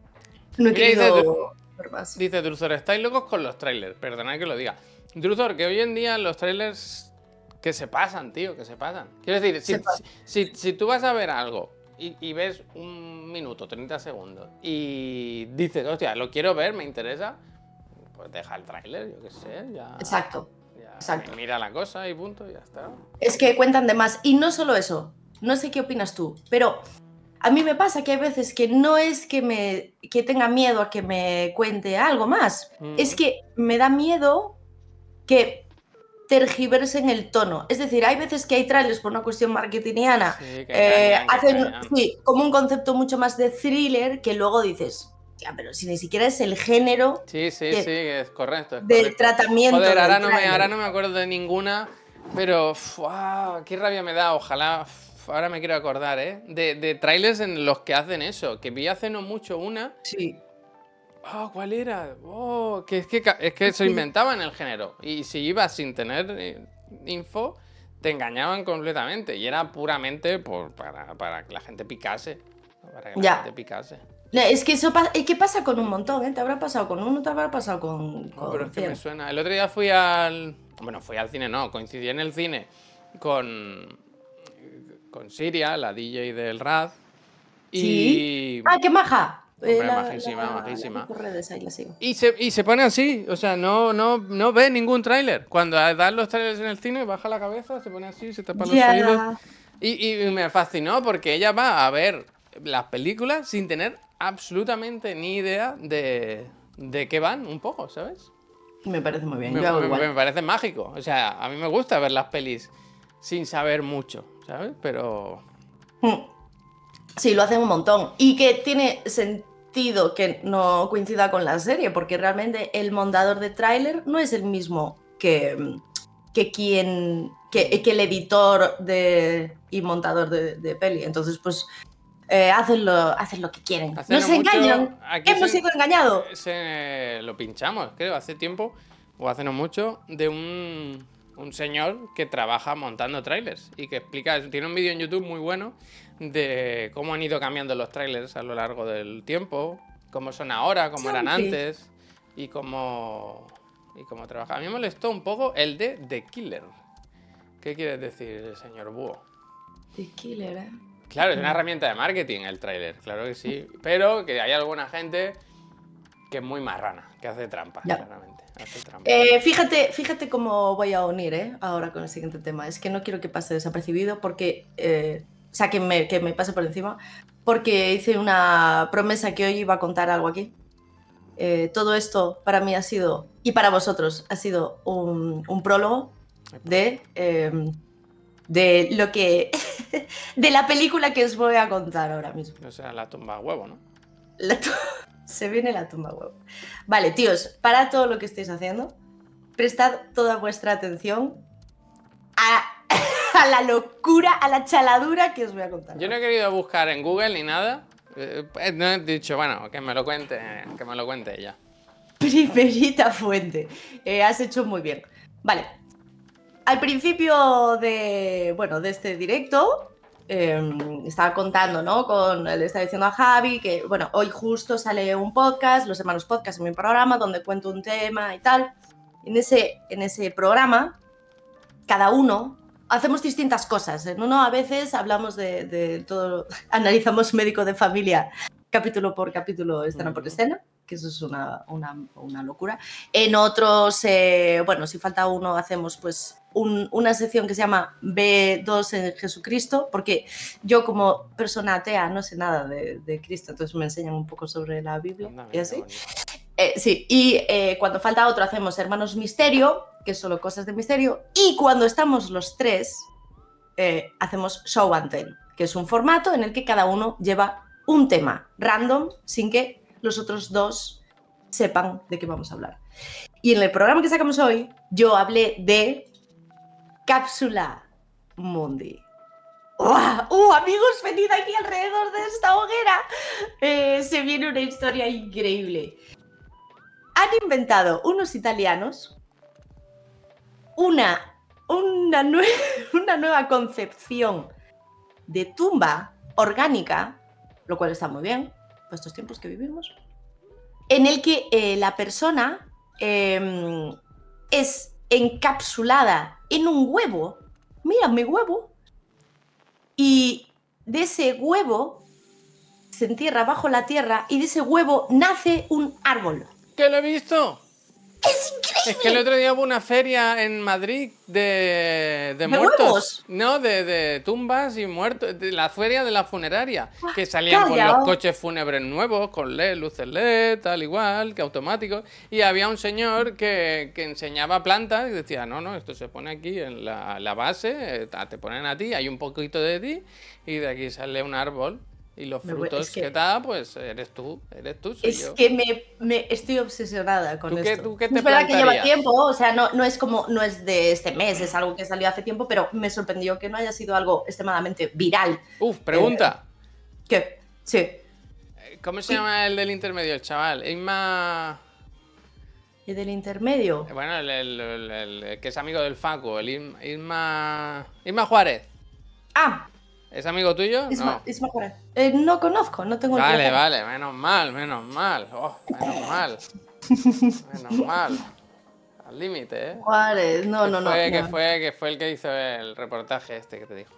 no he querido ver más. Dice Druzor, estáis locos con los trailers. Perdonad que lo diga. Druzor, que hoy en día los trailers que se pasan, tío, que se pasan. Quiero decir, si, si, si- si tú vas a ver algo y, y ves un minuto, 30 segundos, y dices, hostia, lo quiero ver, me interesa, pues deja el trailer, yo qué sé, ya. Exacto. ya exacto. Mira la cosa y punto, y ya está. Es que cuentan de más. Y no solo eso, no sé qué opinas tú, pero a mí me pasa que hay veces que no es que, me, que tenga miedo a que me cuente algo más, es Mm. que me da miedo que tergiversen el tono. Es decir, hay veces que hay trailers por una cuestión marketingiana, Sí, que eh, hacen sí, como un concepto mucho más de thriller que luego dices, ya, pero si ni siquiera es el género Sí, sí, sí, es correcto. es del correcto. tratamiento. Joder, del ahora no, me, ahora no me acuerdo de ninguna, pero uf, qué rabia me da, ojalá, uf, ahora me quiero acordar, ¿eh? De, de trailers en los que hacen eso, que vi hace no mucho una, Sí. oh, ¿cuál era? Oh, que es que, es que se inventaban el género, y si ibas sin tener eh, info, te engañaban completamente, y era puramente por, para, para que la gente picase, para que la Ya. gente picase. No, Es que eso pa- es que pasa con un montón, ¿eh? Te habrá pasado con uno, te habrá pasado con, No, con pero es que me suena. El otro día fui al. Bueno, fui al cine, no, coincidí en el cine con. Con Siria, la DJ del Raz. Y. Sí. ¡Ah, qué maja! Hombre, majísima, majísima. ahí sigo. Y se, y se pone así, o sea, no, no, no ve ningún tráiler. Cuando dan los trailers en el cine, baja la cabeza, se pone así, se tapa los Ya. oídos. Y, y me fascinó porque ella va a ver las películas sin tener absolutamente ni idea de, de qué van, un poco, ¿sabes? Me parece muy bien. Me, Yo hago me- igual. me parece mágico. O sea, a mí me gusta ver las pelis sin saber mucho, ¿sabes? Pero. Mm. Sí, lo hacen un montón. Y que tiene sentido que no coincida con la serie, porque realmente el montador de tráiler no es el mismo que, que quien. Que, que el editor de, y montador de, de peli. Entonces, pues. eh, hacen, lo, hacen lo que quieren. Hace Nos no engañan. Hemos sido engañados. lo pinchamos, creo, hace tiempo, o hace no mucho, de un, un señor que trabaja montando trailers y que explica, tiene un vídeo en YouTube muy bueno de cómo han ido cambiando los trailers a lo largo del tiempo, cómo son ahora, cómo eran antes y cómo, y cómo trabaja. A mí me molestó un poco el de The Killer. ¿Qué quiere decir, señor Búho? The Killer, ¿eh? Claro, es una herramienta de marketing el tráiler, claro que sí. Pero que hay alguna gente que es muy marrana, que hace trampa, claramente. Eh, fíjate, fíjate cómo voy a unir ¿eh? ahora con el siguiente tema. Es que no quiero que pase desapercibido porque. eh, o sea, que me, que me pase por encima. Porque hice una promesa que hoy iba a contar algo aquí. Eh, todo esto para mí ha sido, y para vosotros, ha sido un, un prólogo de, eh, de lo que. de la película que os voy a contar ahora mismo. O sea, la tumba huevo, ¿no? La tu- Se viene la tumba huevo. Vale, tíos, para todo lo que estéis haciendo, prestad toda vuestra atención a, a la locura, a la chaladura que os voy a contar. Yo no he querido buscar en Google ni nada. Eh, eh, no he dicho, bueno, que me lo cuente, que me lo cuente ella. Primerita fuente. Eh, has hecho muy bien. Vale. Al principio de, bueno, de este directo, eh, estaba contando, ¿no? Con, le estaba diciendo a Javi que, bueno, hoy justo sale un podcast, Los Hermanos Podcast, en mi programa, donde cuento un tema y tal. En ese, en ese programa, cada uno hacemos distintas cosas. En uno a veces hablamos de, de todo, analizamos médico de familia capítulo por capítulo, escena por Ujú. escena, que eso es una, una- una locura. En otros, eh, bueno, si falta uno, hacemos pues un- una sección que se llama B2 en Jesucristo, porque yo como persona atea no sé nada de, de Cristo, entonces me enseñan un poco sobre la Biblia y así. Eh, sí, y eh, cuando falta otro hacemos Hermanos Misterio, que es solo cosas de misterio, y cuando estamos los tres, eh, hacemos Show and Tell, que es un formato en el que cada uno lleva un tema random sin que los otros dos sepan de qué vamos a hablar. Y en el programa que sacamos hoy, yo hablé de Cápsula Mundi. ¡Uah! ¡Uh, amigos, venid aquí alrededor de esta hoguera! Eh, se viene una historia increíble. Han inventado unos italianos una, una, una nueva concepción de tumba orgánica, lo cual está muy bien, por estos tiempos que vivimos, en el que eh, la persona em, es encapsulada en un huevo. Mira, mi huevo. Y de ese huevo se entierra bajo la tierra y de ese huevo nace un árbol. ¿Qué lo he visto? ¡Es increíble! Es que el otro día hubo una feria en Madrid de, de ¿De muertos. huevos? No, de, de tumbas y muertos. De la feria de la funeraria. Que salían con los coches fúnebres nuevos, con LED, luces LED, tal igual, que automáticos. Y había un señor que, que enseñaba plantas y decía, no, no, esto se pone aquí en la, la base, eh, te ponen a ti, hay un poquito de ti, y de aquí sale un árbol. Y los Me voy- frutos es que... que- da, pues eres tú, eres tú, soy Es yo. que me, me estoy obsesionada con ¿Tú qué- esto. tú qué te es verdad que lleva tiempo, o sea, no, no es como, no es de este mes, es algo que salió hace tiempo, pero me sorprendió que no haya sido algo extremadamente viral. Uf, pregunta. Que, sí. Eh, ¿Cómo se llama el del intermedio, el chaval? Isma. ¿Y del intermedio? eh, Bueno, el, el- el- el- el que es amigo del Facu, el. Isma, Isma Juárez. Ah, ¿Es amigo tuyo? Isma, no. Isma. Eh, no conozco, no tengo el Vale, vale, menos mal, menos mal. Oh, menos mal. Menos mal. Al límite, ¿eh? Juárez, no, que no, no. fue, que no. fue, que fue el que hizo el reportaje este que te dijo.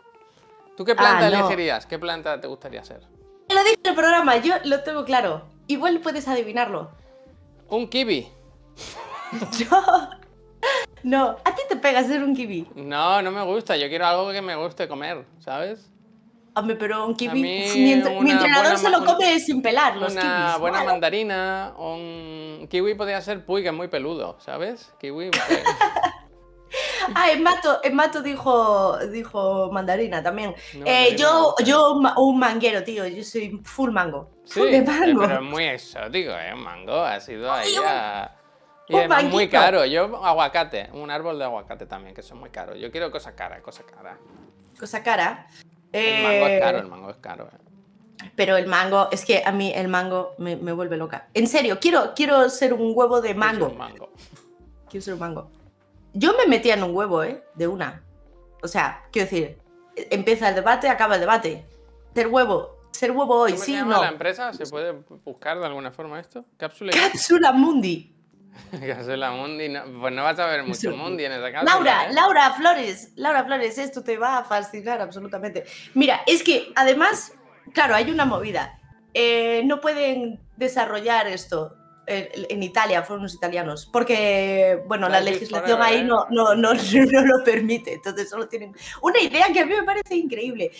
¿Tú qué planta Ah, no. elegirías? ¿Qué planta te gustaría ser? Lo dije en el programa, yo lo tengo claro. Igual puedes adivinarlo. Un kiwi. Yo. No, a ti te pega ser un kiwi. No, no me gusta. Yo quiero algo que me guste comer, ¿sabes? Hombre, pero un kiwi. mí mi, entrenador se lo come sin pelar, los una kiwis. buena mandarina, un kiwi podría ser puy, que es muy peludo, ¿sabes? Kiwi. Ah, en Mato, en Mato dijo, dijo mandarina también. No, Eh, yo, yo un manguero, tío. Yo soy full mango. sí, Full de eh, mango. pero es muy exótico, ¿eh? Un mango, ha sido ahí. Y además muy caro. Yo, aguacate, un árbol de aguacate también, que son muy caros. Yo quiero cosa cara, cosa cara. Cosa cara. El mango Eh, es caro, el mango es caro. ¿eh? Pero el mango, es que a mí el mango me, me vuelve loca. En serio, quiero, quiero ser un huevo de mango. un mango. Quiero ser un mango. Yo me metía en un huevo, ¿eh? De una. O sea, quiero decir, empieza el debate, acaba el debate. Ser huevo, ser huevo hoy, ¿Cómo sí, llama no. la empresa? ¿Se puede buscar de alguna forma esto? Cápsula Cápsula Mundi. Cápsula Mundi. no- pues no vas a ver mucho. Mundi en esa cápsula. Laura, ¿eh? Laura Flores, Laura Flores, esto te va a fascinar absolutamente. Mira, es que además, claro, hay una movida. Eh, no pueden desarrollar esto en, en Italia, fueron los italianos, porque, bueno, la legislación ahí ¿eh? no, no, no, no lo permite, entonces solo tienen una idea que a mí me parece increíble.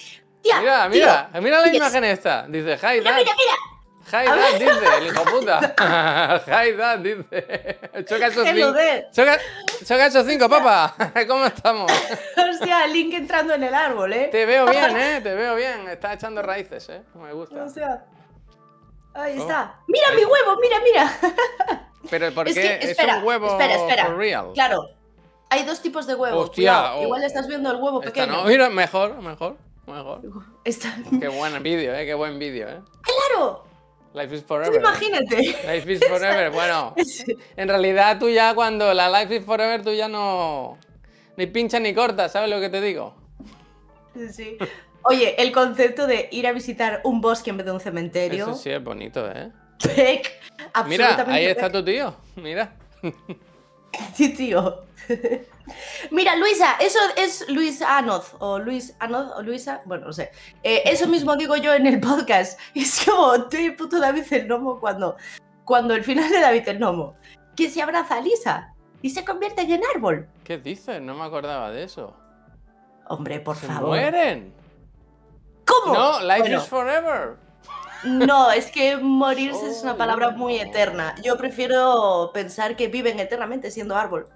Tía, Mira, tío, mira, mira la imagen esta. Dice, hi mira, mira, mira, Hi A dad, ver. dice, el hijo puta. hi dad, dice. Choca esos cinco. Choca, choca esos cinco, papá. ¿Cómo estamos? Hostia, Link entrando en el árbol, ¿eh? Te veo bien, eh. Te veo bien. Estás echando raíces, eh. Me gusta. O sea, ahí Oh. está. Mira mi huevo, mira, mira. Pero ¿por Es qué que, es espera, un huevo espera, espera. for real? Claro, hay dos tipos de huevos. Hostia, oh. Igual estás viendo el huevo Esta pequeño. no. Mira, mejor, mejor, mejor. Está- Qué buen vídeo, eh. Qué buen vídeo, eh. Claro, Life is forever. imagínate. Life is forever. Bueno, en realidad tú ya cuando la life is forever tú ya no ni pinchas ni cortas, ¿sabes lo que te digo? sí. Oye, el concepto de ir a visitar un bosque en vez de un cementerio. Eso sí es bonito, ¿eh? Peck, Mira, ahí está tu tío. Mira. Sí, tío. Mira, Luisa, eso es Luis Anoz, o Luis Anoz, o Luisa, bueno, no sé. Eh, eso mismo digo yo en el podcast. Es como, estoy puto David el Nomo cuando, cuando el final de David el Nomo, que se abraza a Lisa y se convierten en árbol. ¿Qué dices? No me acordaba de eso. Hombre, por ¡Se favor. mueren! ¿Cómo? No, life Bueno, is forever. No, es que morirse es una palabra no. muy eterna. Yo prefiero pensar que viven eternamente siendo árbol.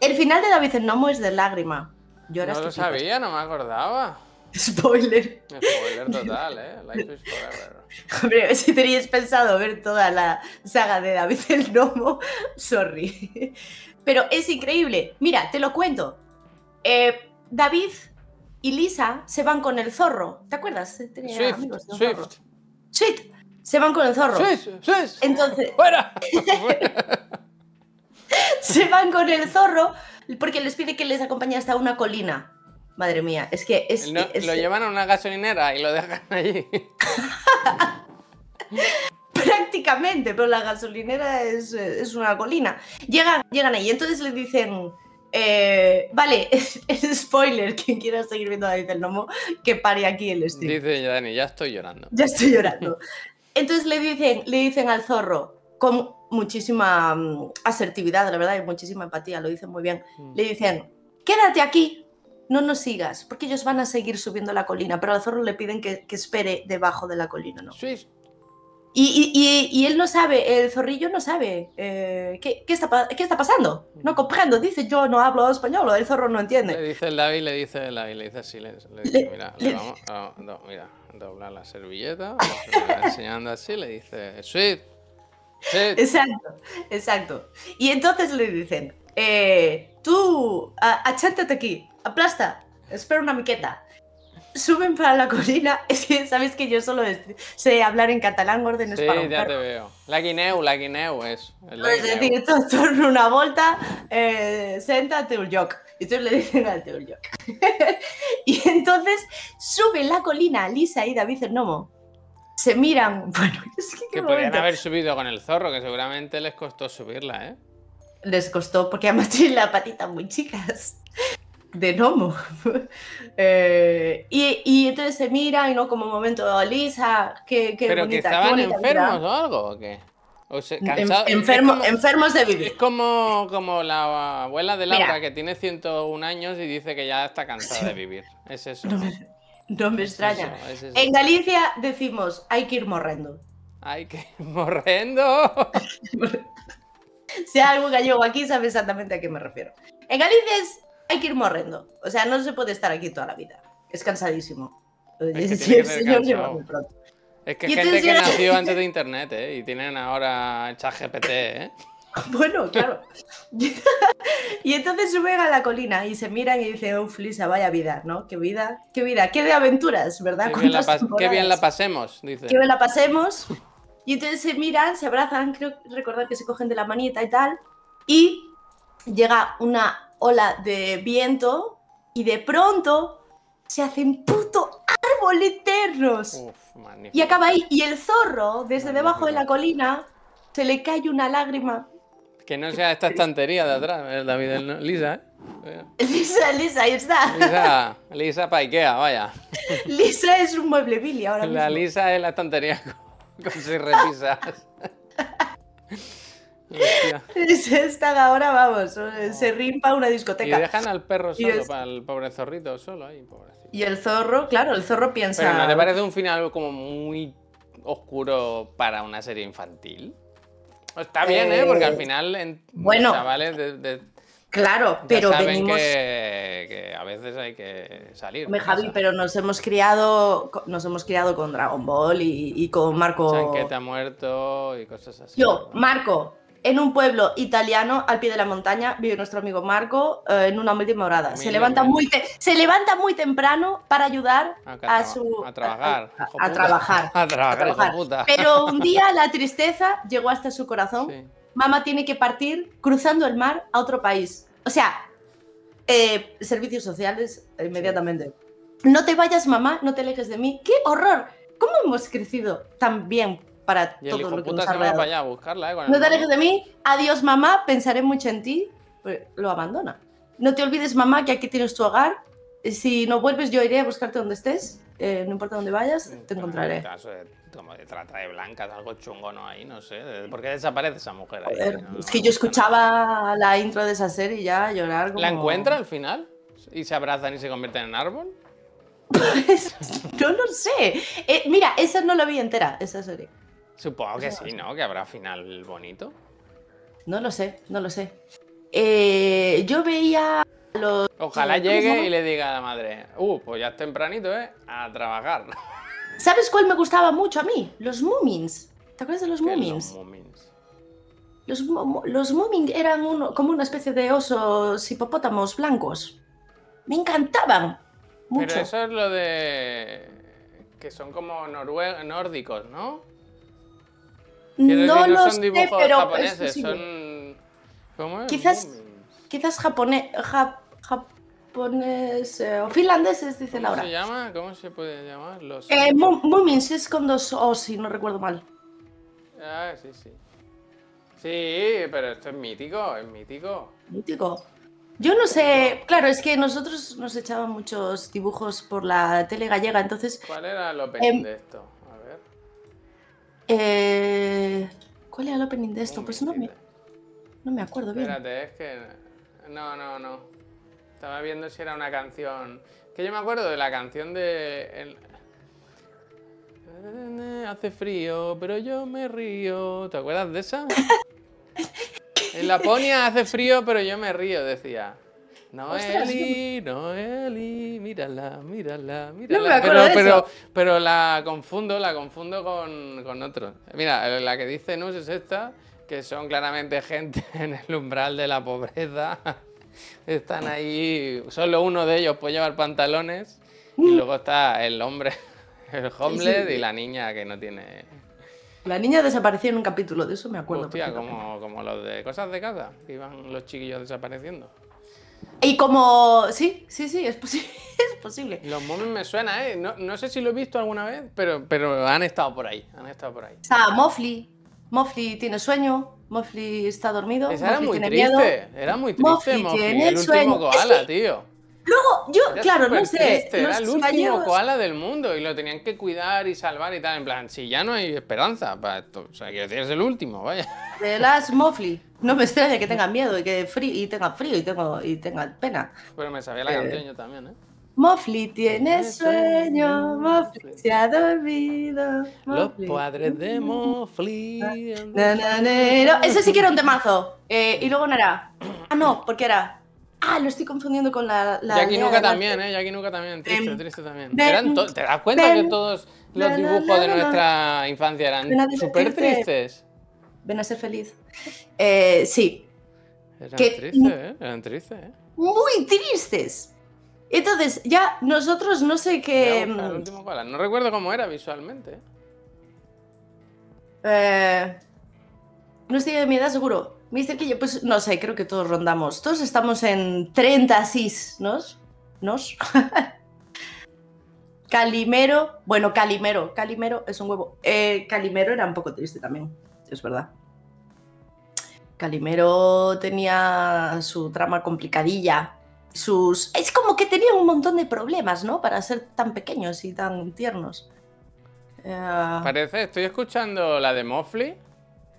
El final de David el Gnomo es de lágrima. Lloras No lo sabía, no me acordaba. Spoiler. Spoiler total, ¿eh? Life is forever. Hombre, si teníais pensado ver toda la saga de David el Gnomo, sorry. Pero es increíble. Mira, te lo cuento. Eh, David y Lisa se van con el zorro. ¿Te acuerdas? Tenía Swift, amigos zorro. Swift. Swift. Se van con el zorro. Swift, Swift. Entonces, ¡Fuera! se van con el zorro porque les pide que les acompañe hasta una colina. Madre mía, es que es, No, es- lo llevan a una gasolinera y lo dejan allí. prácticamente, pero la gasolinera es, eh, es una colina. Llegan, llegan ahí, entonces le dicen, eh, vale, es, es spoiler, quien quiera seguir viendo a David el Nomo, que pare aquí el stream. Dice Dani, ya estoy llorando. Ya estoy llorando. Entonces le dicen, le dicen al zorro, con muchísima mm, asertividad, la verdad, y muchísima empatía, lo dicen muy bien. Mm. Le dicen, quédate aquí, no nos sigas, porque ellos van a seguir subiendo la colina, pero al zorro le piden que, que espere debajo de la colina, ¿no? Swiss. Y, y- y- y él no sabe, el zorrillo no sabe eh, ¿qué, qué está, pa- qué está pasando. No comprendo, dice yo no hablo español, el zorro no Le entiende. dice el David, le dice el David, le dice así, le, le dice, Le- mira, le- le vamos a, do- mira, doblar la servilleta, le enseñando así, le dice, sweet, sweet. Exacto, exacto. Y entonces le dicen, eh, tú, achántate aquí, aplasta, espera una miqueta. Suben para la colina, es que sabes que yo solo es- sé hablar en catalán órdenes Sí, para un ya te perro. veo. La guineu, la guineu es. es la Es decir, to- torna una volta, eh, séntate un. Y entonces le dicen al lloc. y entonces suben la colina Lisa y David el Nomo. Se miran. Bueno, es que, Que podrían haber subido con el zorro, que seguramente les costó subirla, ¿eh? Les costó porque además tienen las patitas muy chicas. De gnomo. Eh, y, y entonces se miran y no como un momento, Lisa, qué, qué Pero que bonita. qué estaban bonita enfermos vida". o algo, ¿o qué? O se, En- cansados. es enfermo- como- enfermos de Es vivir. como, como la abuela de Laura Mira. que tiene 101 años y dice que ya está cansada de vivir. Es eso. No me, no me Es extraña. eso, es eso. En Galicia decimos, hay que ir morrendo. Ay, qué morrendo. Si hay algún gallego aquí, sabe exactamente a qué me refiero. En Galicia es, hay que ir morrendo. O sea, no se puede estar aquí toda la vida. Es cansadísimo. que Sí, el señor muy pronto. Es que Y gente que nació antes de internet, ¿eh? Y tienen ahora ChatGPT, ¿eh? Bueno, claro. y entonces suben a la colina y se miran y dicen, uff, Lisa, vaya vida, ¿no? Qué vida, qué vida, qué de aventuras, ¿verdad? Qué bien, la ¿Cuántas pas- qué bien la pasemos, dice. que la pasemos. Y entonces se miran, se abrazan, creo recordar que se cogen de la manita y tal. Y llega una ola de viento y de pronto se hacen puto árbol eternos. Uf. Y acaba ahí. Y el zorro, desde debajo de la colina, se le cae una lágrima. Que no sea esta estantería de atrás, eh, David. el Lisa, ¿eh? Lisa, Lisa, ahí está. Lisa, Lisa pa' Ikea, vaya. Lisa es un mueble Billy ahora mismo. La Lisa es la estantería con, con seis repisas. Hostia. Lisa está ahora, vamos, se rimpa una Y discoteca. dejan al perro Y solo, es- para el pobre zorrito solo ahí, pobrecito. Y el zorro, claro, el zorro piensa. Pero ¿no te parece un final como muy oscuro para una serie infantil? Está bien, ¿eh? Porque al Eh, final en bueno. chavales de, de- Claro, ya pero saben venimos. que, que a veces hay que salir. Hombre, Javi, pero nos hemos criado, nos hemos criado con Dragon Ball y, y con Marco. Chanquete ha muerto y cosas así. Yo, Marco, en un pueblo italiano al pie de la montaña vive nuestro amigo Marco eh, en una última morada. Se levanta, muy se levanta muy temprano para ayudar A, su a trabajar. a- a- a trabajar, A trabajar, puta. Pero un día la tristeza llegó hasta su corazón. Sí. Mamá tiene que partir cruzando el mar a otro país. O sea, eh, servicios sociales inmediatamente. No te vayas, mamá, no te alejes de mí. ¡Qué horror! ¿Cómo hemos crecido tan bien para Y el todo lo que nos ha se va para allá a buscarla, ¿eh? Con No te alejes de mí. Adiós, mamá. Pensaré mucho en ti. Pues lo abandona. No te olvides, mamá, que aquí tienes tu hogar. Si no vuelves, yo iré a buscarte donde estés. Eh, no importa dónde vayas, te Pero encontraré. en caso de- como de trata de blancas, algo chungo, ¿no? Ahí, no sé. ¿Por qué desaparece esa mujer ahí? Joder, No- es que yo escuchaba la intro de esa serie y ya llorar como... ¿La encuentra al final? ¿Y se abrazan y se convierten en árbol? no lo sé. Eh, mira, esa no la vi entera, esa serie. Supongo que sí, ¿no? Que habrá final bonito. No lo sé, no lo sé. Eh, yo veía los... Ojalá ¿cómo se llegue y le diga a la madre, uh, pues ya es tempranito, ¿eh? A trabajar. ¿Sabes cuál me gustaba mucho a mí? Los Moomins. ¿Te acuerdas de los ¿Qué es Moomins? los Moomins? Los, los Moomins eran uno- como una especie de osos hipopótamos blancos. Me encantaban. Mucho. Pero eso es lo de... que son como norue- nórdicos, ¿no? Quiero no decir, lo son sé, pero es japoneses, son... ¿Cómo es? Quizás-. Quizás japonés, japonés eh, o finlandeses, dice ¿Cómo Laura. se llama? ¿Cómo se puede llamar? Los... Eh, Mo- Moomins es con dos O, si no recuerdo mal. Ah, sí, sí. Sí, pero esto es mítico, es mítico. Mítico. Yo no sé, claro, es que nosotros nos echaban muchos dibujos por la tele gallega, entonces. ¿Cuál era el opening Em, de esto? Eh, ¿Cuál era el opening de esto? Pues no me, no me acuerdo bien. Espérate, es que. No, no, no. Estaba viendo si era una canción. Que yo me acuerdo de la canción de. el- Hace frío, pero yo me río. ¿Te acuerdas de esa? En Laponia hace frío, pero yo me río, decía. Noeli, Noeli, mírala, mírala, mírala. de pero, pero, eso. pero la confundo, la confundo con, con otro. Mira, la que dice Nus es esta, que son claramente gente en el umbral de la pobreza. Están ahí, solo uno de ellos puede llevar pantalones y luego está el hombre, el homeless sí. y la niña que no tiene... La niña desapareció en un capítulo, de eso me acuerdo. Hostia, como, como los de cosas de casa, que iban los chiquillos desapareciendo. Y como. Sí, sí, sí, es, posi- es posible. Los Momen me suena, ¿eh? No, no sé si lo he visto alguna vez, pero, pero han estado por ahí, han estado por ahí. O sea, Mofli. Mofli tiene sueño. Mofli está dormido. Esa era muy triste, era muy triste, Mofli Mofli, tiene el último sueño. Es koala, que- tío. Luego, yo, Era claro, no sé. supertriste, Era el último gallegos- koala del mundo y lo tenían que cuidar y salvar y tal. En plan, si ya no hay esperanza para esto. O sea, decir, es el último, vaya. De las Mofli. No me extraña que tengan miedo y que frío, y tengan frío y, tengo, y tengan pena. Pero me sabía la Eh, canción yo también, ¿eh? Mofli tiene sueño, Mofli se ha dormido. Los padres de Mofli. Na, na, na, no, Ese sí que era un temazo. Eh, y luego no era. Ah, no, porque era. Ah, lo estoy confundiendo con la. la Jackie Nuka también, ¿eh? Jackie Nuka también, triste, Ven, triste también. Eran ¿Te das cuenta que todos los dibujos de nuestra infancia eran súper tristes? Ven a ser feliz. Eh, sí, Eran Que- tristes, ¿eh? Eran tristes, ¿eh? muy tristes. Entonces, ya nosotros no sé qué. buscar el último koala. No recuerdo cómo era visualmente. ¿eh? eh, no estoy de mi edad seguro. Mister que yo, pues no sé, creo que todos rondamos. Todos estamos en 30 sis, ¿nos? ¿Nos? Calimero, bueno, Calimero, Calimero es un huevo. Eh, Calimero era un poco triste también, es verdad. Calimero tenía su trama complicadilla. Sus. Es como que tenía un montón de problemas, ¿no? Para ser tan pequeños y tan tiernos. Eh, Parece, estoy escuchando la de Mofli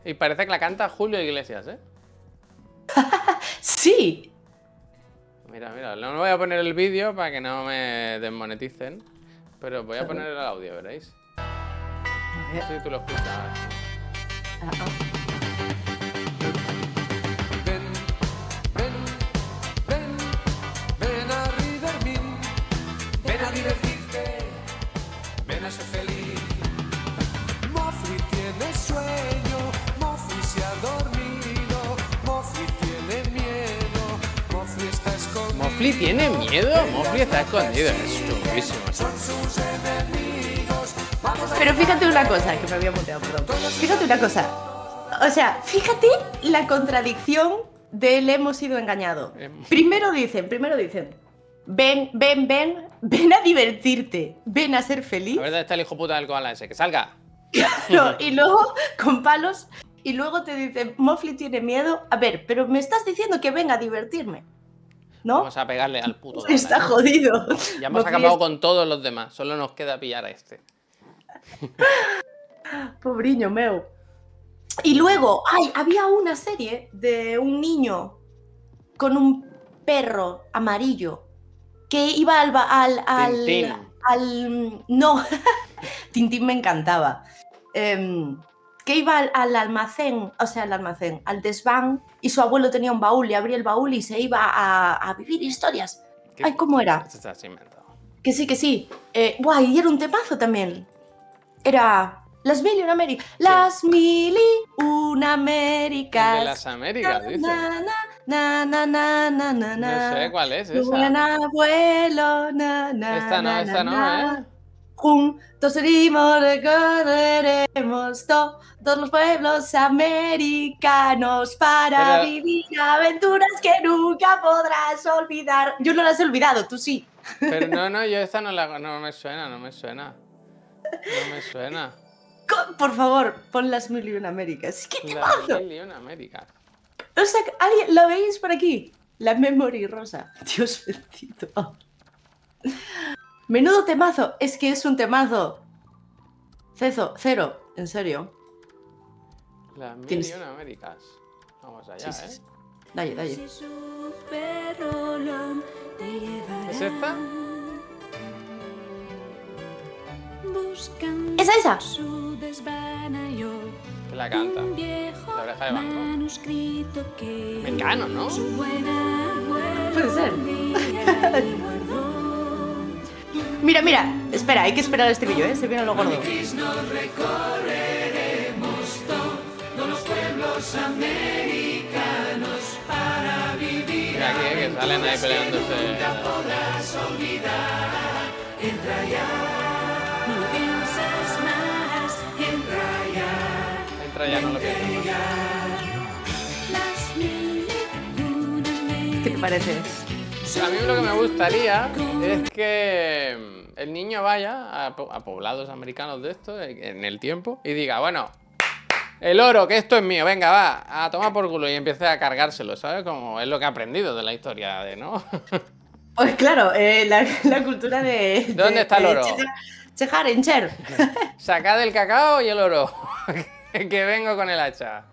y parece que la canta Julio Iglesias, ¿eh? sí, Mira, mira, no voy a poner el vídeo para que no me desmoneticen, pero voy a poner el audio, veréis. A ver, Sí, tú lo escuchas. Ven, ven, ven, ven a Riverview, ven a divertirte, ven a ser feliz. Mofri tiene sueño, Mofri se ha dormido, Mofri tiene miedo, Mofri está escondido. ¿Mofli tiene miedo? Mofli está escondido, es chunguísimo. Pero fíjate una cosa, que me había muteado, perdón. Fíjate una cosa. O sea, fíjate la contradicción del hemos sido engañado. Em. Primero dicen, primero dicen, ven, ven, ven, ven a divertirte, ven a ser feliz. A ver, ¿dónde está el hijo puta del koala ese? ¡Que salga! No, y luego con palos, y luego te dicen, Mofli tiene miedo. A ver, pero me estás diciendo que venga a divertirme. ¿No? Vamos a pegarle al puto. Está jodido. Ya hemos Mofli acabado es- con todos los demás, solo nos queda pillar a este. Pobriño meu. Y luego, ay, había una serie de un niño con un perro amarillo que iba al... al, al, Tintín. al- no, Tintín me encantaba. Em, que iba al, al almacén, o sea, al almacén, al desván, y su abuelo tenía un baúl y abría el baúl y se iba a, a vivir historias. ¿Qué- Ay, ¿cómo era? Está. Que sí, que sí. Eh, guay, y era un temazo también. Era Las Mil y una Américas. Las Mil y una Américas. de las Américas, dice. Na, na, na, na, na, na, na. No sé cuál es esa. buen abuelo, na, na, Esta no, na, esta na, no, na. ¿eh? Juntos unimos, recorreremos todos los pueblos americanos para Pero- vivir aventuras que nunca podrás olvidar. Yo no las he olvidado, tú sí. Pero no, no, yo esta no la no me suena, no me suena. No me suena. Por favor, pon las mil y una Américas. ¡Qué temazo! mil y una América. O sea, ¿alguien lo veis por aquí? La Memory Rosa. Dios bendito. Menudo temazo. Es que es un temazo. Cezo, cero, en serio. Las mil Tienes- y una Américas. Vamos allá, Sí, sí, ¿eh? Dale, dale. ¿Es esta? ¿Esa, esa? Que la canta. La oreja de que Mecano, ¿no? su buena abuela Puede ser. Mira, mira, espera, hay que esperar a este vídeo, ¿eh? Se viene lo gordo. Mira aquí, que salen ahí peleándose. Ya, no lo ¿Qué te parece? A mí lo que me gustaría es que mm, el niño vaya a, po- a poblados americanos de esto eh, en el tiempo y diga, bueno, el oro, que esto es mío, venga, va, a tomar por culo y empiece a cargárselo, ¿sabes? Como es lo que he aprendido de la historia de, ¿no? Pues claro, eh, la, la cultura de. ¿Dónde de- está el de oro? Chejar- Chejar en Cher. Sacad el cacao y el oro, que vengo con el hacha.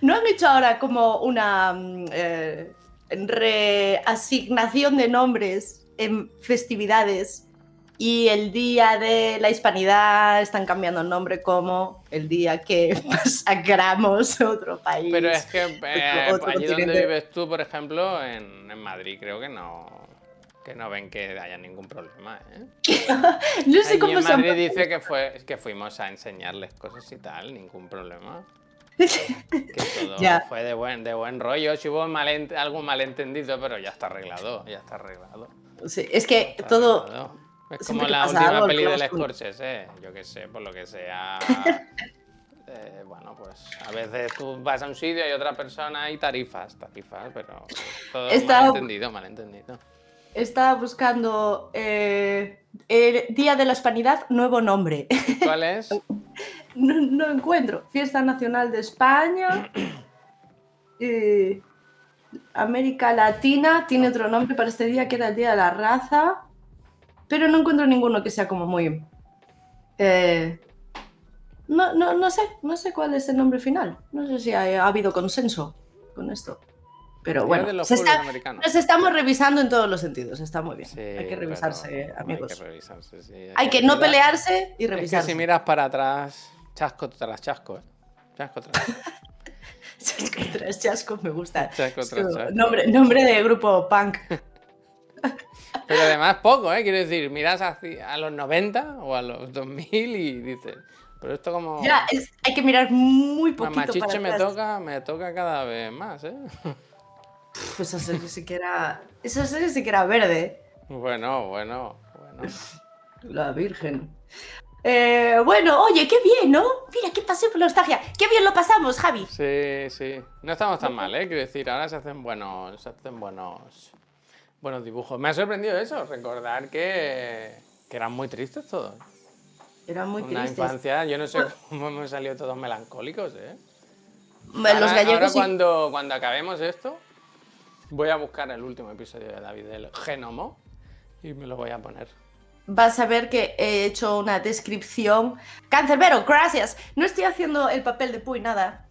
¿No han hecho ahora como una mm, eh, reasignación de nombres en festividades? Y el día de la hispanidad están cambiando el nombre como el día que masacramos otro país. Pero es que eh, allí donde vives tú, por ejemplo, en, en Madrid, creo que no, que no ven que haya ningún problema, ¿eh? no sé Allí cómo en Madrid dice que fue que fuimos a enseñarles cosas y tal, ningún problema. Que todo Ya. fue de buen, de buen rollo. Si hubo algún malentendido, pero ya está arreglado, ya está arreglado. Sí, es que todo. arreglado. Es como la última algo, peli del hablamos con- Scorsese, yo que sé, por lo que sea. eh, bueno, pues a veces tú vas a un sitio y otra persona y tarifas, tarifas, pero todo Está- malentendido, malentendido. Estaba buscando eh, el Día de la Hispanidad, nuevo nombre. ¿Cuál es? No, no encuentro. Fiesta Nacional de España. eh, América Latina tiene otro nombre para este día que era el Día de la Raza. Pero no encuentro ninguno que sea como muy. eh, no, no, no sé, no sé cuál es el nombre final. No sé si ha, ha habido consenso con esto. Pero bueno, se está- nos estamos revisando en todos los sentidos. Está muy bien. Sí, hay que pero revisarse, amigos. Hay que revisarse, sí. Hay que no mirar- pelearse y Es que revisarse. si miras para atrás, chasco tras chasco, ¿eh? Chasco tras Chasco tras chasco me gusta. Chasco tras chasco. Nombre, nombre de grupo punk. Pero además poco, ¿eh? Quiero decir, miras a los 90 o a los 2000 y dices, pero esto como... Ya, es- hay que mirar muy poquito Mamachiche para me toca, me toca cada vez más, ¿eh? Pues esa serie sí que era... Esa serie sí que era verde. Bueno, bueno, bueno. La Virgen. Eh, bueno, oye, qué bien, ¿no? Mira, qué paseo por nostalgia. Qué bien lo pasamos, Javi. Sí, sí. No estamos tan mal, ¿eh? Quiero decir, ahora se hacen buenos, se hacen buenos, buenos dibujos. Me ha sorprendido eso, recordar que, que eran muy tristes todos. Eran muy Una tristes. infancia, yo no sé cómo hemos salido todos melancólicos, ¿eh? Los ahora, ahora gallegos sí- cuando, cuando acabemos esto, voy a buscar el último episodio de David del Genomo y me lo voy a poner. vas a ver que he hecho una descripción. Cancerbero, gracias. No estoy haciendo el papel de Puy, nada.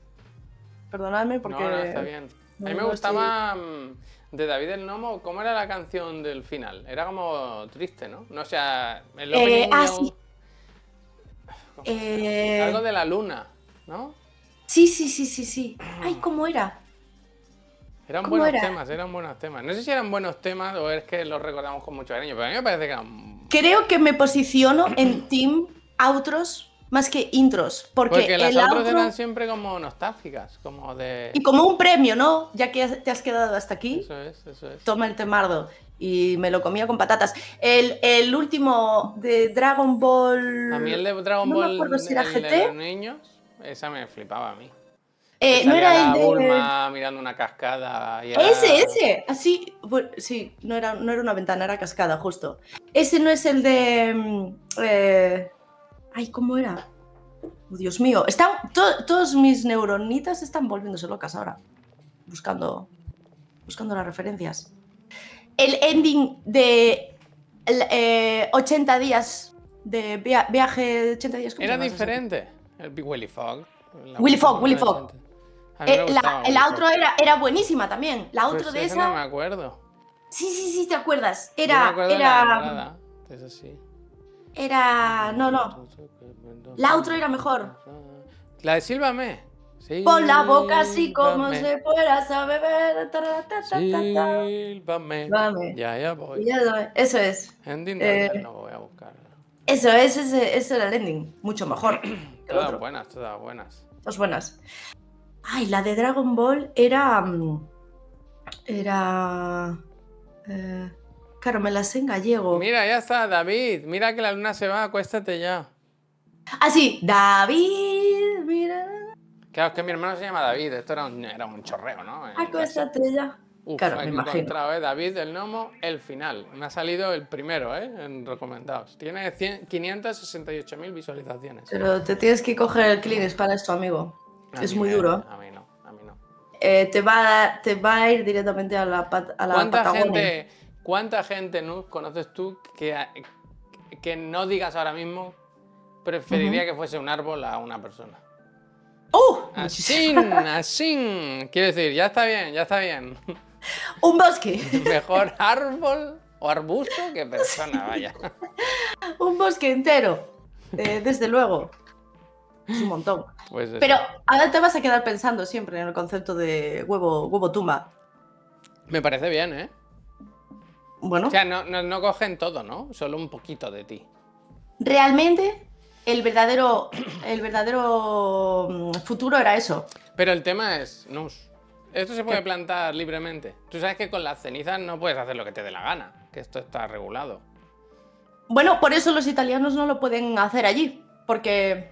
Perdonadme porque... No, no, está bien. no, a mí me gustaba mm, de David el Gnomo, ¿cómo era la canción del final? Era como triste, ¿no? No o sea, el Eh, ah, sí. Eh, Algo de la luna, ¿no? Sí, sí, sí, sí, sí. Ay, ¿cómo era? Eran ¿Cómo buenos era? temas, eran buenos temas. No sé si eran buenos temas o es que los recordamos con mucho cariño, pero a mí me parece que eran... Creo que me posiciono en team outros más que intros. Porque, Porque las otras outro... eran siempre como nostálgicas, como de... Y como un premio, ¿no? Ya que te has quedado hasta aquí, Eso es, eso es. toma el temardo. Y me lo comía con patatas. El, el último de Dragon Ball. A mí el de Dragon no me Ball, acuerdo si era el de los niños, esa me flipaba a mí. Eh, no era el de. Bulma mirando una cascada. Y era- Ese, ese. Así. bueno, sí, no era, no era una ventana, era cascada, justo. Ese no es el de. mm, eh, Ay, ¿cómo era? Oh, Dios mío. Están, to- todos mis neuronitas están volviéndose locas ahora. Buscando. Buscando las referencias. El ending de el, eh, 80 días. De via- viaje de 80 días. ¿cómo se Era diferente. El Big Willy Fog. Willy Fogg, Willy la Eh, la, la Fogg. era, era buenísima también. La Pues de esa. no me acuerdo. Sí, sí, sí, te acuerdas. Yo me Era. acuerdo de la Era. entrada, Eso sí. Era. No, no. La outro era mejor. La de Sílvame. Sí, Pon la boca así como Sílvame. se fueras a beber. Sílvame. Ya, ya voy. Ya Eso es. Ending Eh, Daniel, no voy a buscar. Eso es, ese, ese era el ending. Mucho mejor Todas otro. buenas, todas buenas. Dos buenas. Ay, la de Dragon Ball era. mm, Era. eh, claro, me la sé en gallego. Mira, ya está, David. Mira que la luna se va, acuéstate ya. Ah, sí, David, mira. Claro, es que mi hermano se llama David. Esto era un, era un chorreo, ¿no? En. Acuéstate ya. Uf, Claro, me imagino. encontrado, ¿eh? David del Nomo, el final. Me ha salido el primero, ¿eh? En recomendados. Tiene 100 568.000 visualizaciones. Pero te tienes que coger el Kleenex para esto, amigo. A es muy duro. A mí no, a mí no. Eh, te, va a, te va a ir directamente a la, a la ¿Cuánta Patagonia. gente, ¿Cuánta gente, Nuz, conoces tú que, que no digas ahora mismo preferiría que fuese un árbol a una persona? ¡Uh! Así, así. Quiero decir, ya está bien, ya está bien. Un bosque. Mejor árbol o arbusto que persona, vaya. un bosque entero. Eh, desde luego. Es un montón. Pues. Pero ahora te vas a quedar pensando siempre en el concepto de huevo, huevo tumba. Me parece bien, ¿eh? Bueno, O sea, no, no, no cogen todo, ¿no? Solo un poquito de ti. realmente el verdadero, el verdadero mm, futuro era eso. Pero el tema es, Nus, esto se puede ¿Qué? plantar libremente. Tú sabes que con las cenizas no puedes hacer lo que te dé la gana, que esto está regulado. Bueno, por eso los italianos no lo pueden hacer allí, porque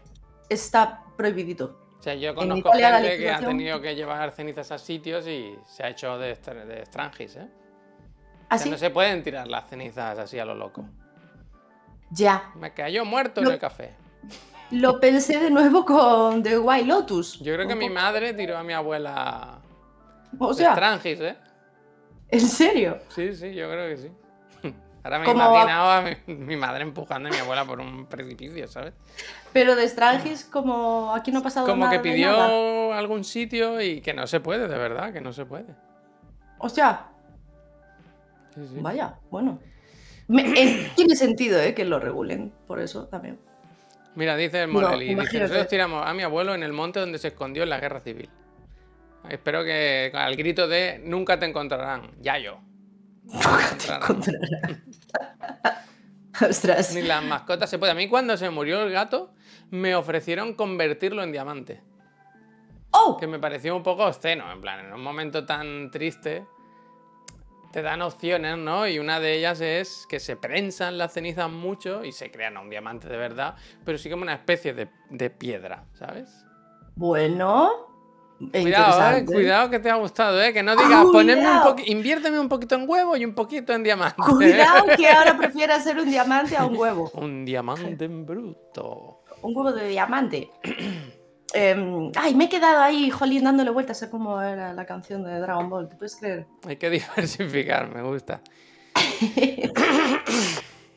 está prohibidito. O sea, yo conozco Italia gente que ha tenido que llevar cenizas a sitios y se ha hecho de, de extranjis, ¿eh? O sea, ¿Así? no se pueden tirar las cenizas así a lo loco. Ya. Me cayó muerto en el café. Lo pensé de nuevo con The White Lotus. Yo creo que mi madre tiró a mi abuela O de sea, extranjis, ¿eh? ¿en serio? Sí, sí, yo creo que sí. Ahora me he Como- imaginado a mi, mi madre empujando a mi abuela por un precipicio, ¿sabes? Pero de Strangis, como aquí no ha pasado Como nada que de pidió nada. algún sitio y que no se puede, de verdad, que no se puede. O sea, Sí, sí. vaya, bueno. Me- eh, tiene sentido eh, que lo regulen, por eso también. Mira, dice el No, Morelli, dice, nosotros tiramos a mi abuelo en el monte donde se escondió en la guerra civil. Espero que al grito de nunca te encontrarán, Yayo. Encontrarán. Ostras. Ni las mascotas se puede. A mí cuando se murió el gato, me ofrecieron convertirlo en diamante. ¡Oh! Que me pareció un poco obsceno, en plan, en un momento tan triste, te dan opciones, ¿no? Y una de ellas es que se prensan las cenizas mucho y se crean un diamante de verdad, pero sí como una especie de, de piedra, ¿sabes? Bueno. Cuidado, eh, cuidado que te ha gustado, ¿eh? Que no digas, inviérteme un poquito en huevo y un poquito en diamante. Cuidado que ahora prefiere hacer un diamante a un huevo. un diamante en bruto. Un huevo de diamante. Em, ay, me he quedado ahí, jolín, dándole vueltas a cómo era la canción de Dragon Ball. ¿Te puedes creer? Hay que diversificar, me gusta.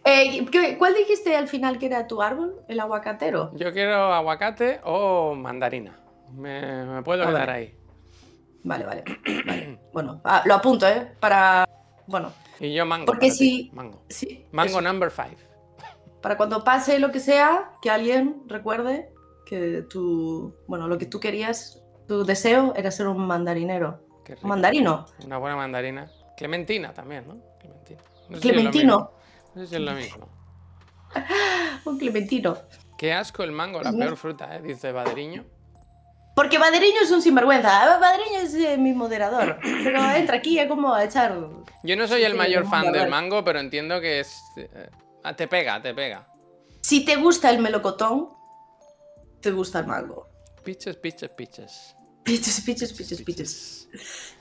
Eh, ¿qué- ¿Cuál dijiste al final que era tu árbol? ¿El aguacatero? Yo quiero aguacate o mandarina. Me, me puedo A quedar ahí. Vale, vale. vale. Bueno, ah, lo apunto, ¿eh? Para. Bueno, Y yo mango. Porque si- Mango. sí. Mango eso. number five. Para cuando pase lo que sea, que alguien recuerde que tu. Bueno, lo que tú querías, tu deseo era ser un mandarinero. Un mandarino. Una buena mandarina. Clementina también, ¿no? Clementina. No sé Clementino. No sé si es lo mismo. Un clementino. Qué asco el mango, la peor fruta, ¿eh? Dice Baderiño. Porque Baderiño es un sinvergüenza. Baderiño es eh, mi moderador. Pero entra aquí es como a echar. Yo no soy el Sí, mayor fan a del mango, pero entiendo que es. eh, ah, te pega, te pega. Si te gusta el melocotón, te gusta el mango. Piches, piches, piches. Piches, piches, piches, piches.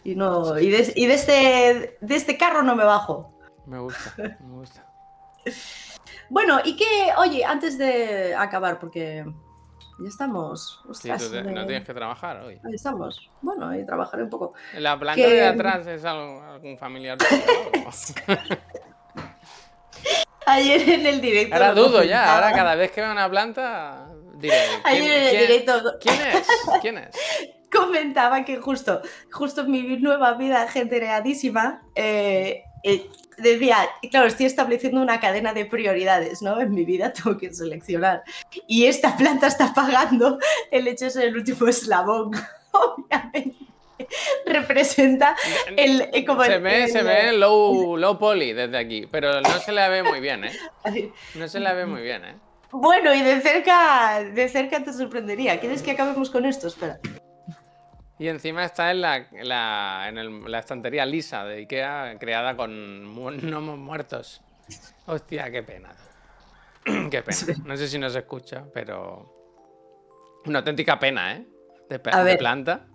Y no. Y de, y de este. De este carro no me bajo. Me gusta, me gusta. Bueno, y que, oye, antes de acabar, porque ya estamos. Ostras, te- no tienes que trabajar hoy. Ahí estamos. Bueno, ahí trabajaré un poco. La planta Que- de atrás es algo- algún familiar. Ayer en el directo. Ahora dudo ya, ahora cada vez que veo una planta diré. Ayer en el directo ¿Quién es? ¿Quién es? comentaba que justo, justo en mi nueva vida generadísima, eh, eh, decía, claro, estoy estableciendo una cadena de prioridades, ¿no? En mi vida tengo que seleccionar. Y esta planta está pagando el hecho de ser el último eslabón, obviamente. Representa el, eh, como se el- ve, se el- ve low, low poly desde aquí, pero no se la ve muy bien, ¿eh? No se la ve muy bien, ¿eh? Bueno, y de cerca, de cerca te sorprendería. ¿Quieres que acabemos con esto? Espera. Y encima está en la, en la, en el- la estantería lisa de Ikea, creada con gnomos muertos. Hostia, qué pena. qué pena. No sé si nos escucha, pero... Una auténtica pena, ¿eh? De, planta.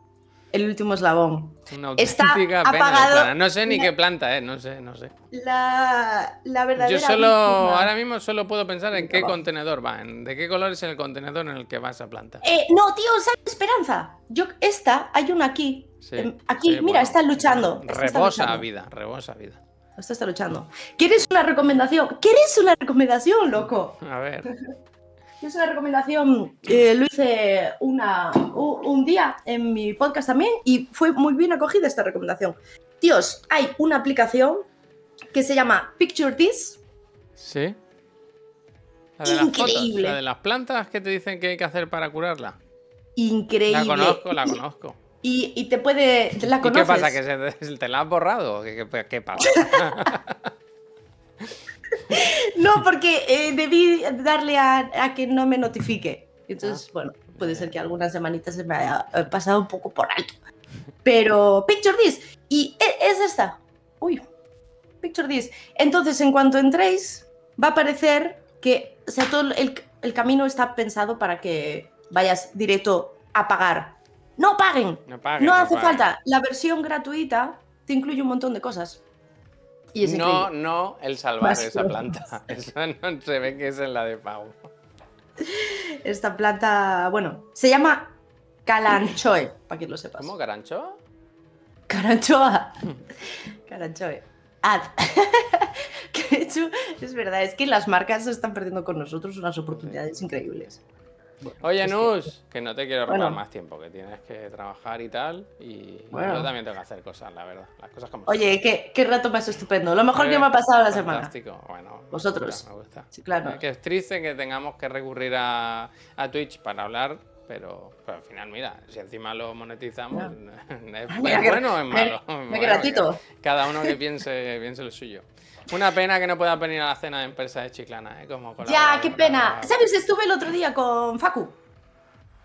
El último eslabón. Una Está pena apagado. No sé ni qué planta, ¿eh? No sé, no sé. La, la verdadera. Yo solo, víctima- ahora mismo solo puedo pensar en qué contenedor va, en de qué color es el contenedor en el que va esa planta. Eh, no, tío, ¿sabes? Esperanza. Yo, esta, hay una aquí. Sí, Em, aquí, sí, mira, bueno, está luchando. Esta está Rebosa luchando. vida, rebosa vida. Esta está luchando. ¿Quieres una recomendación? ¿Quieres una recomendación, loco? A ver. ¿Quieres una recomendación? Eh, lo hice una, un día en mi podcast también y fue muy bien acogida esta recomendación. Tíos, hay una aplicación que se llama Picture This. ¿Sí? La de las fotos, Increíble. la de las plantas que te dicen que hay que hacer para curarla. Increíble. La conozco, la conozco. Y, y te puede. ¿te ¿La ¿Y qué pasa? ¿Que se- te la has borrado? ¿Qué, qué- qué pasa? No, porque eh, debí darle a, a que no me notifique. Ah. Entonces, bueno, puede ser que algunas semanitas se me haya eh, pasado un poco por alto. Pero Picture This. Y e- es esta. Uy. Picture This. Entonces, en cuanto entréis, va a aparecer que o sea, todo el, el camino está pensado para que vayas directo a pagar. No paguen. No no hace falta. La versión gratuita te incluye un montón de cosas. Y No, increíble. no el salvar Más esa planta. Esa no se ve que es en la de pago. Esta planta, bueno, se llama Calanchoe, para que lo sepas. ¿Cómo, Garancho? Caranchoa. Caranchoe. Ad. Que de hecho, es verdad, es que las marcas se están perdiendo con nosotros unas oportunidades increíbles. Oye, que- Nus, que no te quiero robar Bueno. más tiempo, que tienes que trabajar y tal. Y Bueno. yo también tengo que hacer cosas, la verdad. Las cosas como. Oye, qué, qué rato más estupendo. Lo mejor que Eh, me ha pasado la semana. Fantástico, bueno. Vosotros. Me gusta. Sí, claro. Es que es triste que tengamos que recurrir a, a Twitch para hablar, pero, pero al final, mira, si encima lo monetizamos, ¿es, Mira bueno o es malo? que Bueno, gratuito. Cada uno que piense, piense lo suyo. Una pena que no puedas venir a la cena de empresa de Chiclana, ¿eh? Como Ya, qué pena. ¿Sabes? Estuve el otro día con Facu.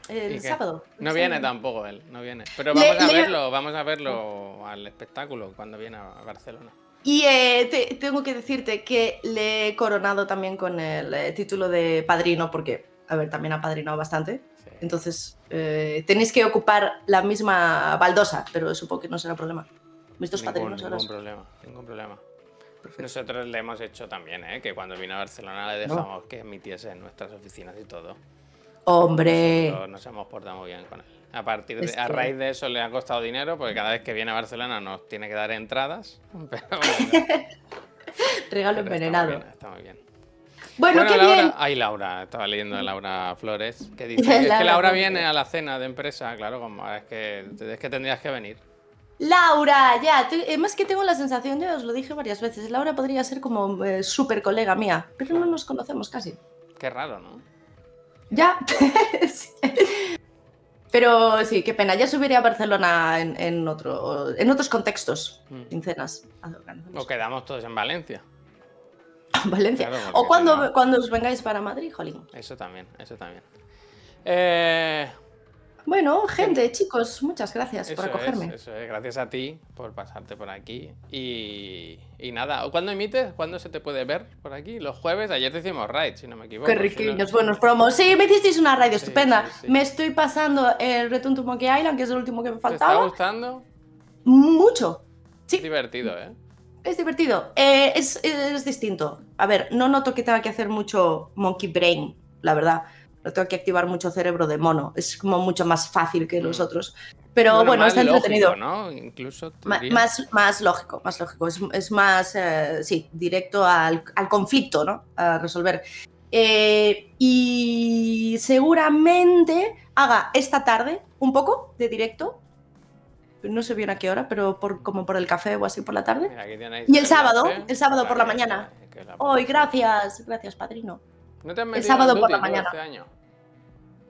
¿Y El sábado. No Sí. viene tampoco él, no viene. Pero Le- vamos a le- verlo, vamos a verlo al espectáculo cuando viene a Barcelona. Y eh, te- tengo que decirte que le he coronado también con el eh, título de padrino, porque, a ver, también ha padrinado bastante. Sí. Entonces, eh, tenéis que ocupar la misma baldosa, pero supongo que no será problema. Mis dos Ningún, padrinos ahora ningún problema, ningún problema. Perfecto. Nosotros le hemos hecho también, ¿eh? Que cuando vino a Barcelona le dejamos que emitiese en nuestras oficinas y todo. Hombre, Nosotros nos hemos portado muy bien con él. A partir de, Es a raíz de eso le ha costado dinero, porque cada vez que viene a Barcelona nos tiene que dar entradas. Pero bueno, regalo pero está muy envenenado. bien, está muy bien. Bueno, qué Laura, bien. ay Laura, estaba leyendo de Laura Flores, que dice, es que Laura viene a la cena de empresa, claro, como es que, es que tendrías que venir. Laura, ya, te- además que tengo la sensación, ya os lo dije varias veces, Laura podría ser como eh, súper colega mía, pero no nos conocemos casi. Qué raro, ¿no? Ya. Pero sí, qué pena. Ya subiré a Barcelona en, en otro, en otros contextos, Mm. sin cenas. O quedamos todos en Valencia. Valencia. Claro, o cuando, no- cuando os vengáis para Madrid, jolín. Eso también, eso también. Eh, Bueno, gente, chicos, muchas gracias eso por es, acogerme. eso es, gracias a ti por pasarte por aquí. Y, y nada, ¿cuándo emites? ¿Cuándo se te puede ver por aquí? Los jueves, ayer te hicimos raid, si no me equivoco. Qué si no- riquillos, buenos promos. Sí, me hicisteis una radio Sí, estupenda. sí, sí. Me estoy pasando el Return to Monkey Island, que es el último que me ¿Te está faltaba. gustando? Mucho. Sí. Es divertido, ¿eh? Es divertido. Eh, es, es distinto. A ver, no noto que tenga que hacer mucho monkey brain, la verdad. No tengo que activar mucho cerebro de mono. Es como mucho más fácil que los Mm. otros. Pero bueno, está lógico, entretenido. ¿no? Incluso. Más, más lógico, más lógico. Es, es más, eh, sí, directo al, al conflicto, ¿no? A resolver. Eh, y seguramente haga esta tarde un poco de directo. No sé bien a qué hora, pero por, como por el café o así por la tarde. Mira, Y el sábado, el sábado por la mañana. Hoy, gracias, gracias, padrino. ¿No te has el sábado por la mañana. este año?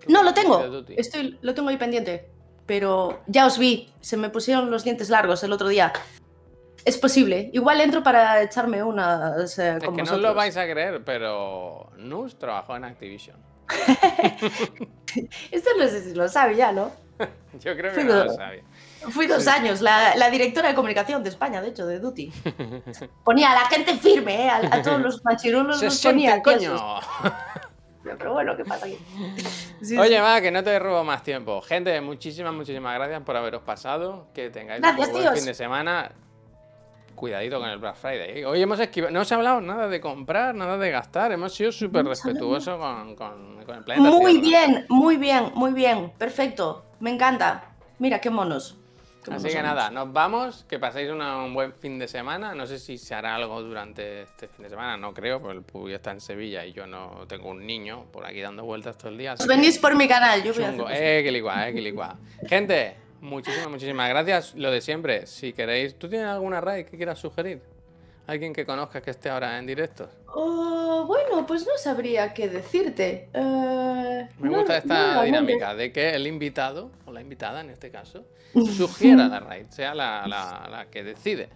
No, lo ¿Tú tengo. Estoy, lo tengo ahí pendiente. Pero ya os vi, se me pusieron los dientes largos el otro día. Es posible. Igual entro para echarme unas eh, Es con que no vosotros. lo vais a creer, pero Nus trabajó en Activision. Esto no sé si lo sabe ya, ¿no? Yo creo que no lo sabía. Fui dos años, la, la directora de comunicación de España, de hecho, de Duty. Ponía a la gente firme, ¿eh? a, a todos los machirulos ¡Se los ponía. coño! Pero bueno, ¿qué pasa aquí? Sí, Oye, sí. va, que no te robo más tiempo. Gente, muchísimas, muchísimas gracias por haberos pasado. Que tengáis Gracias, un buen fin de semana. Cuidadito con el Black Friday. ¿eh? Hoy hemos esquivado. No os ha hablado nada de comprar, nada de gastar. Hemos sido súper respetuosos con, con- con el planeta. Muy bien, muy bien, muy bien. Perfecto. Me encanta. Mira, qué monos. Qué Así que nada, nos vamos. Que paséis una- un buen fin de semana. No sé si se hará algo durante este fin de semana. No creo, porque el Puy está en Sevilla y yo no tengo un niño por aquí dando vueltas todo el día. Os venís por mi canal, yo voy a hacer. Eh, que eh, que. Gente, muchísimas, muchísimas gracias. Lo de siempre, si queréis, ¿tú tienes alguna raid que quieras sugerir? ¿Alguien que conozcas que esté ahora en directo? Oh, bueno, pues no sabría qué decirte. Eh, Me no- gusta no esta dinámica de que el invitado, o la invitada en este caso, sugiera la raid, sea la, la- la que decide.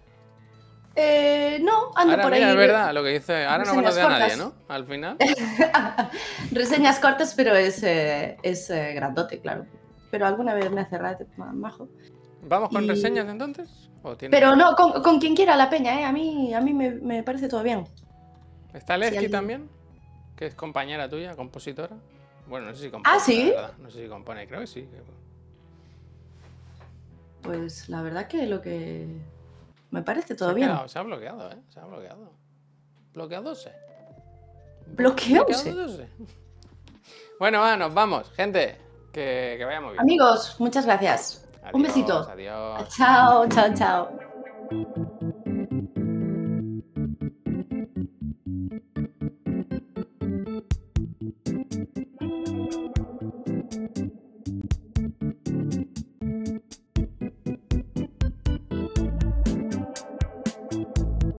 Eh, no, ando Ahora, por mira, ahí. es verdad, lo que dice. Ahora no reseñas conoce a nadie, cortas. ¿no? Al final. Reseñas cortas, pero es, eh, es eh, grandote, claro. Pero alguna vez me hace ma- majo. ¿Vamos con Y- reseñas entonces? ¿O tienes- Pero no, con, con quien quiera la peña, ¿eh? A mí, a mí me, me parece todo bien. ¿Está Lesky también? Que es compañera tuya, compositora. Bueno, no sé si compone. Ah, ¿sí? No sé si compone, creo que sí. Pues la verdad que lo que me parece Se todo ha bien. quedado- se ha bloqueado, ¿eh? Se ha bloqueado. Bloqueadose. Bloqueadose. Bueno, va, nos vamos. Gente, que, que vayamos bien. Amigos, muchas gracias. Un besito. Adiós. Chao, chao, chao.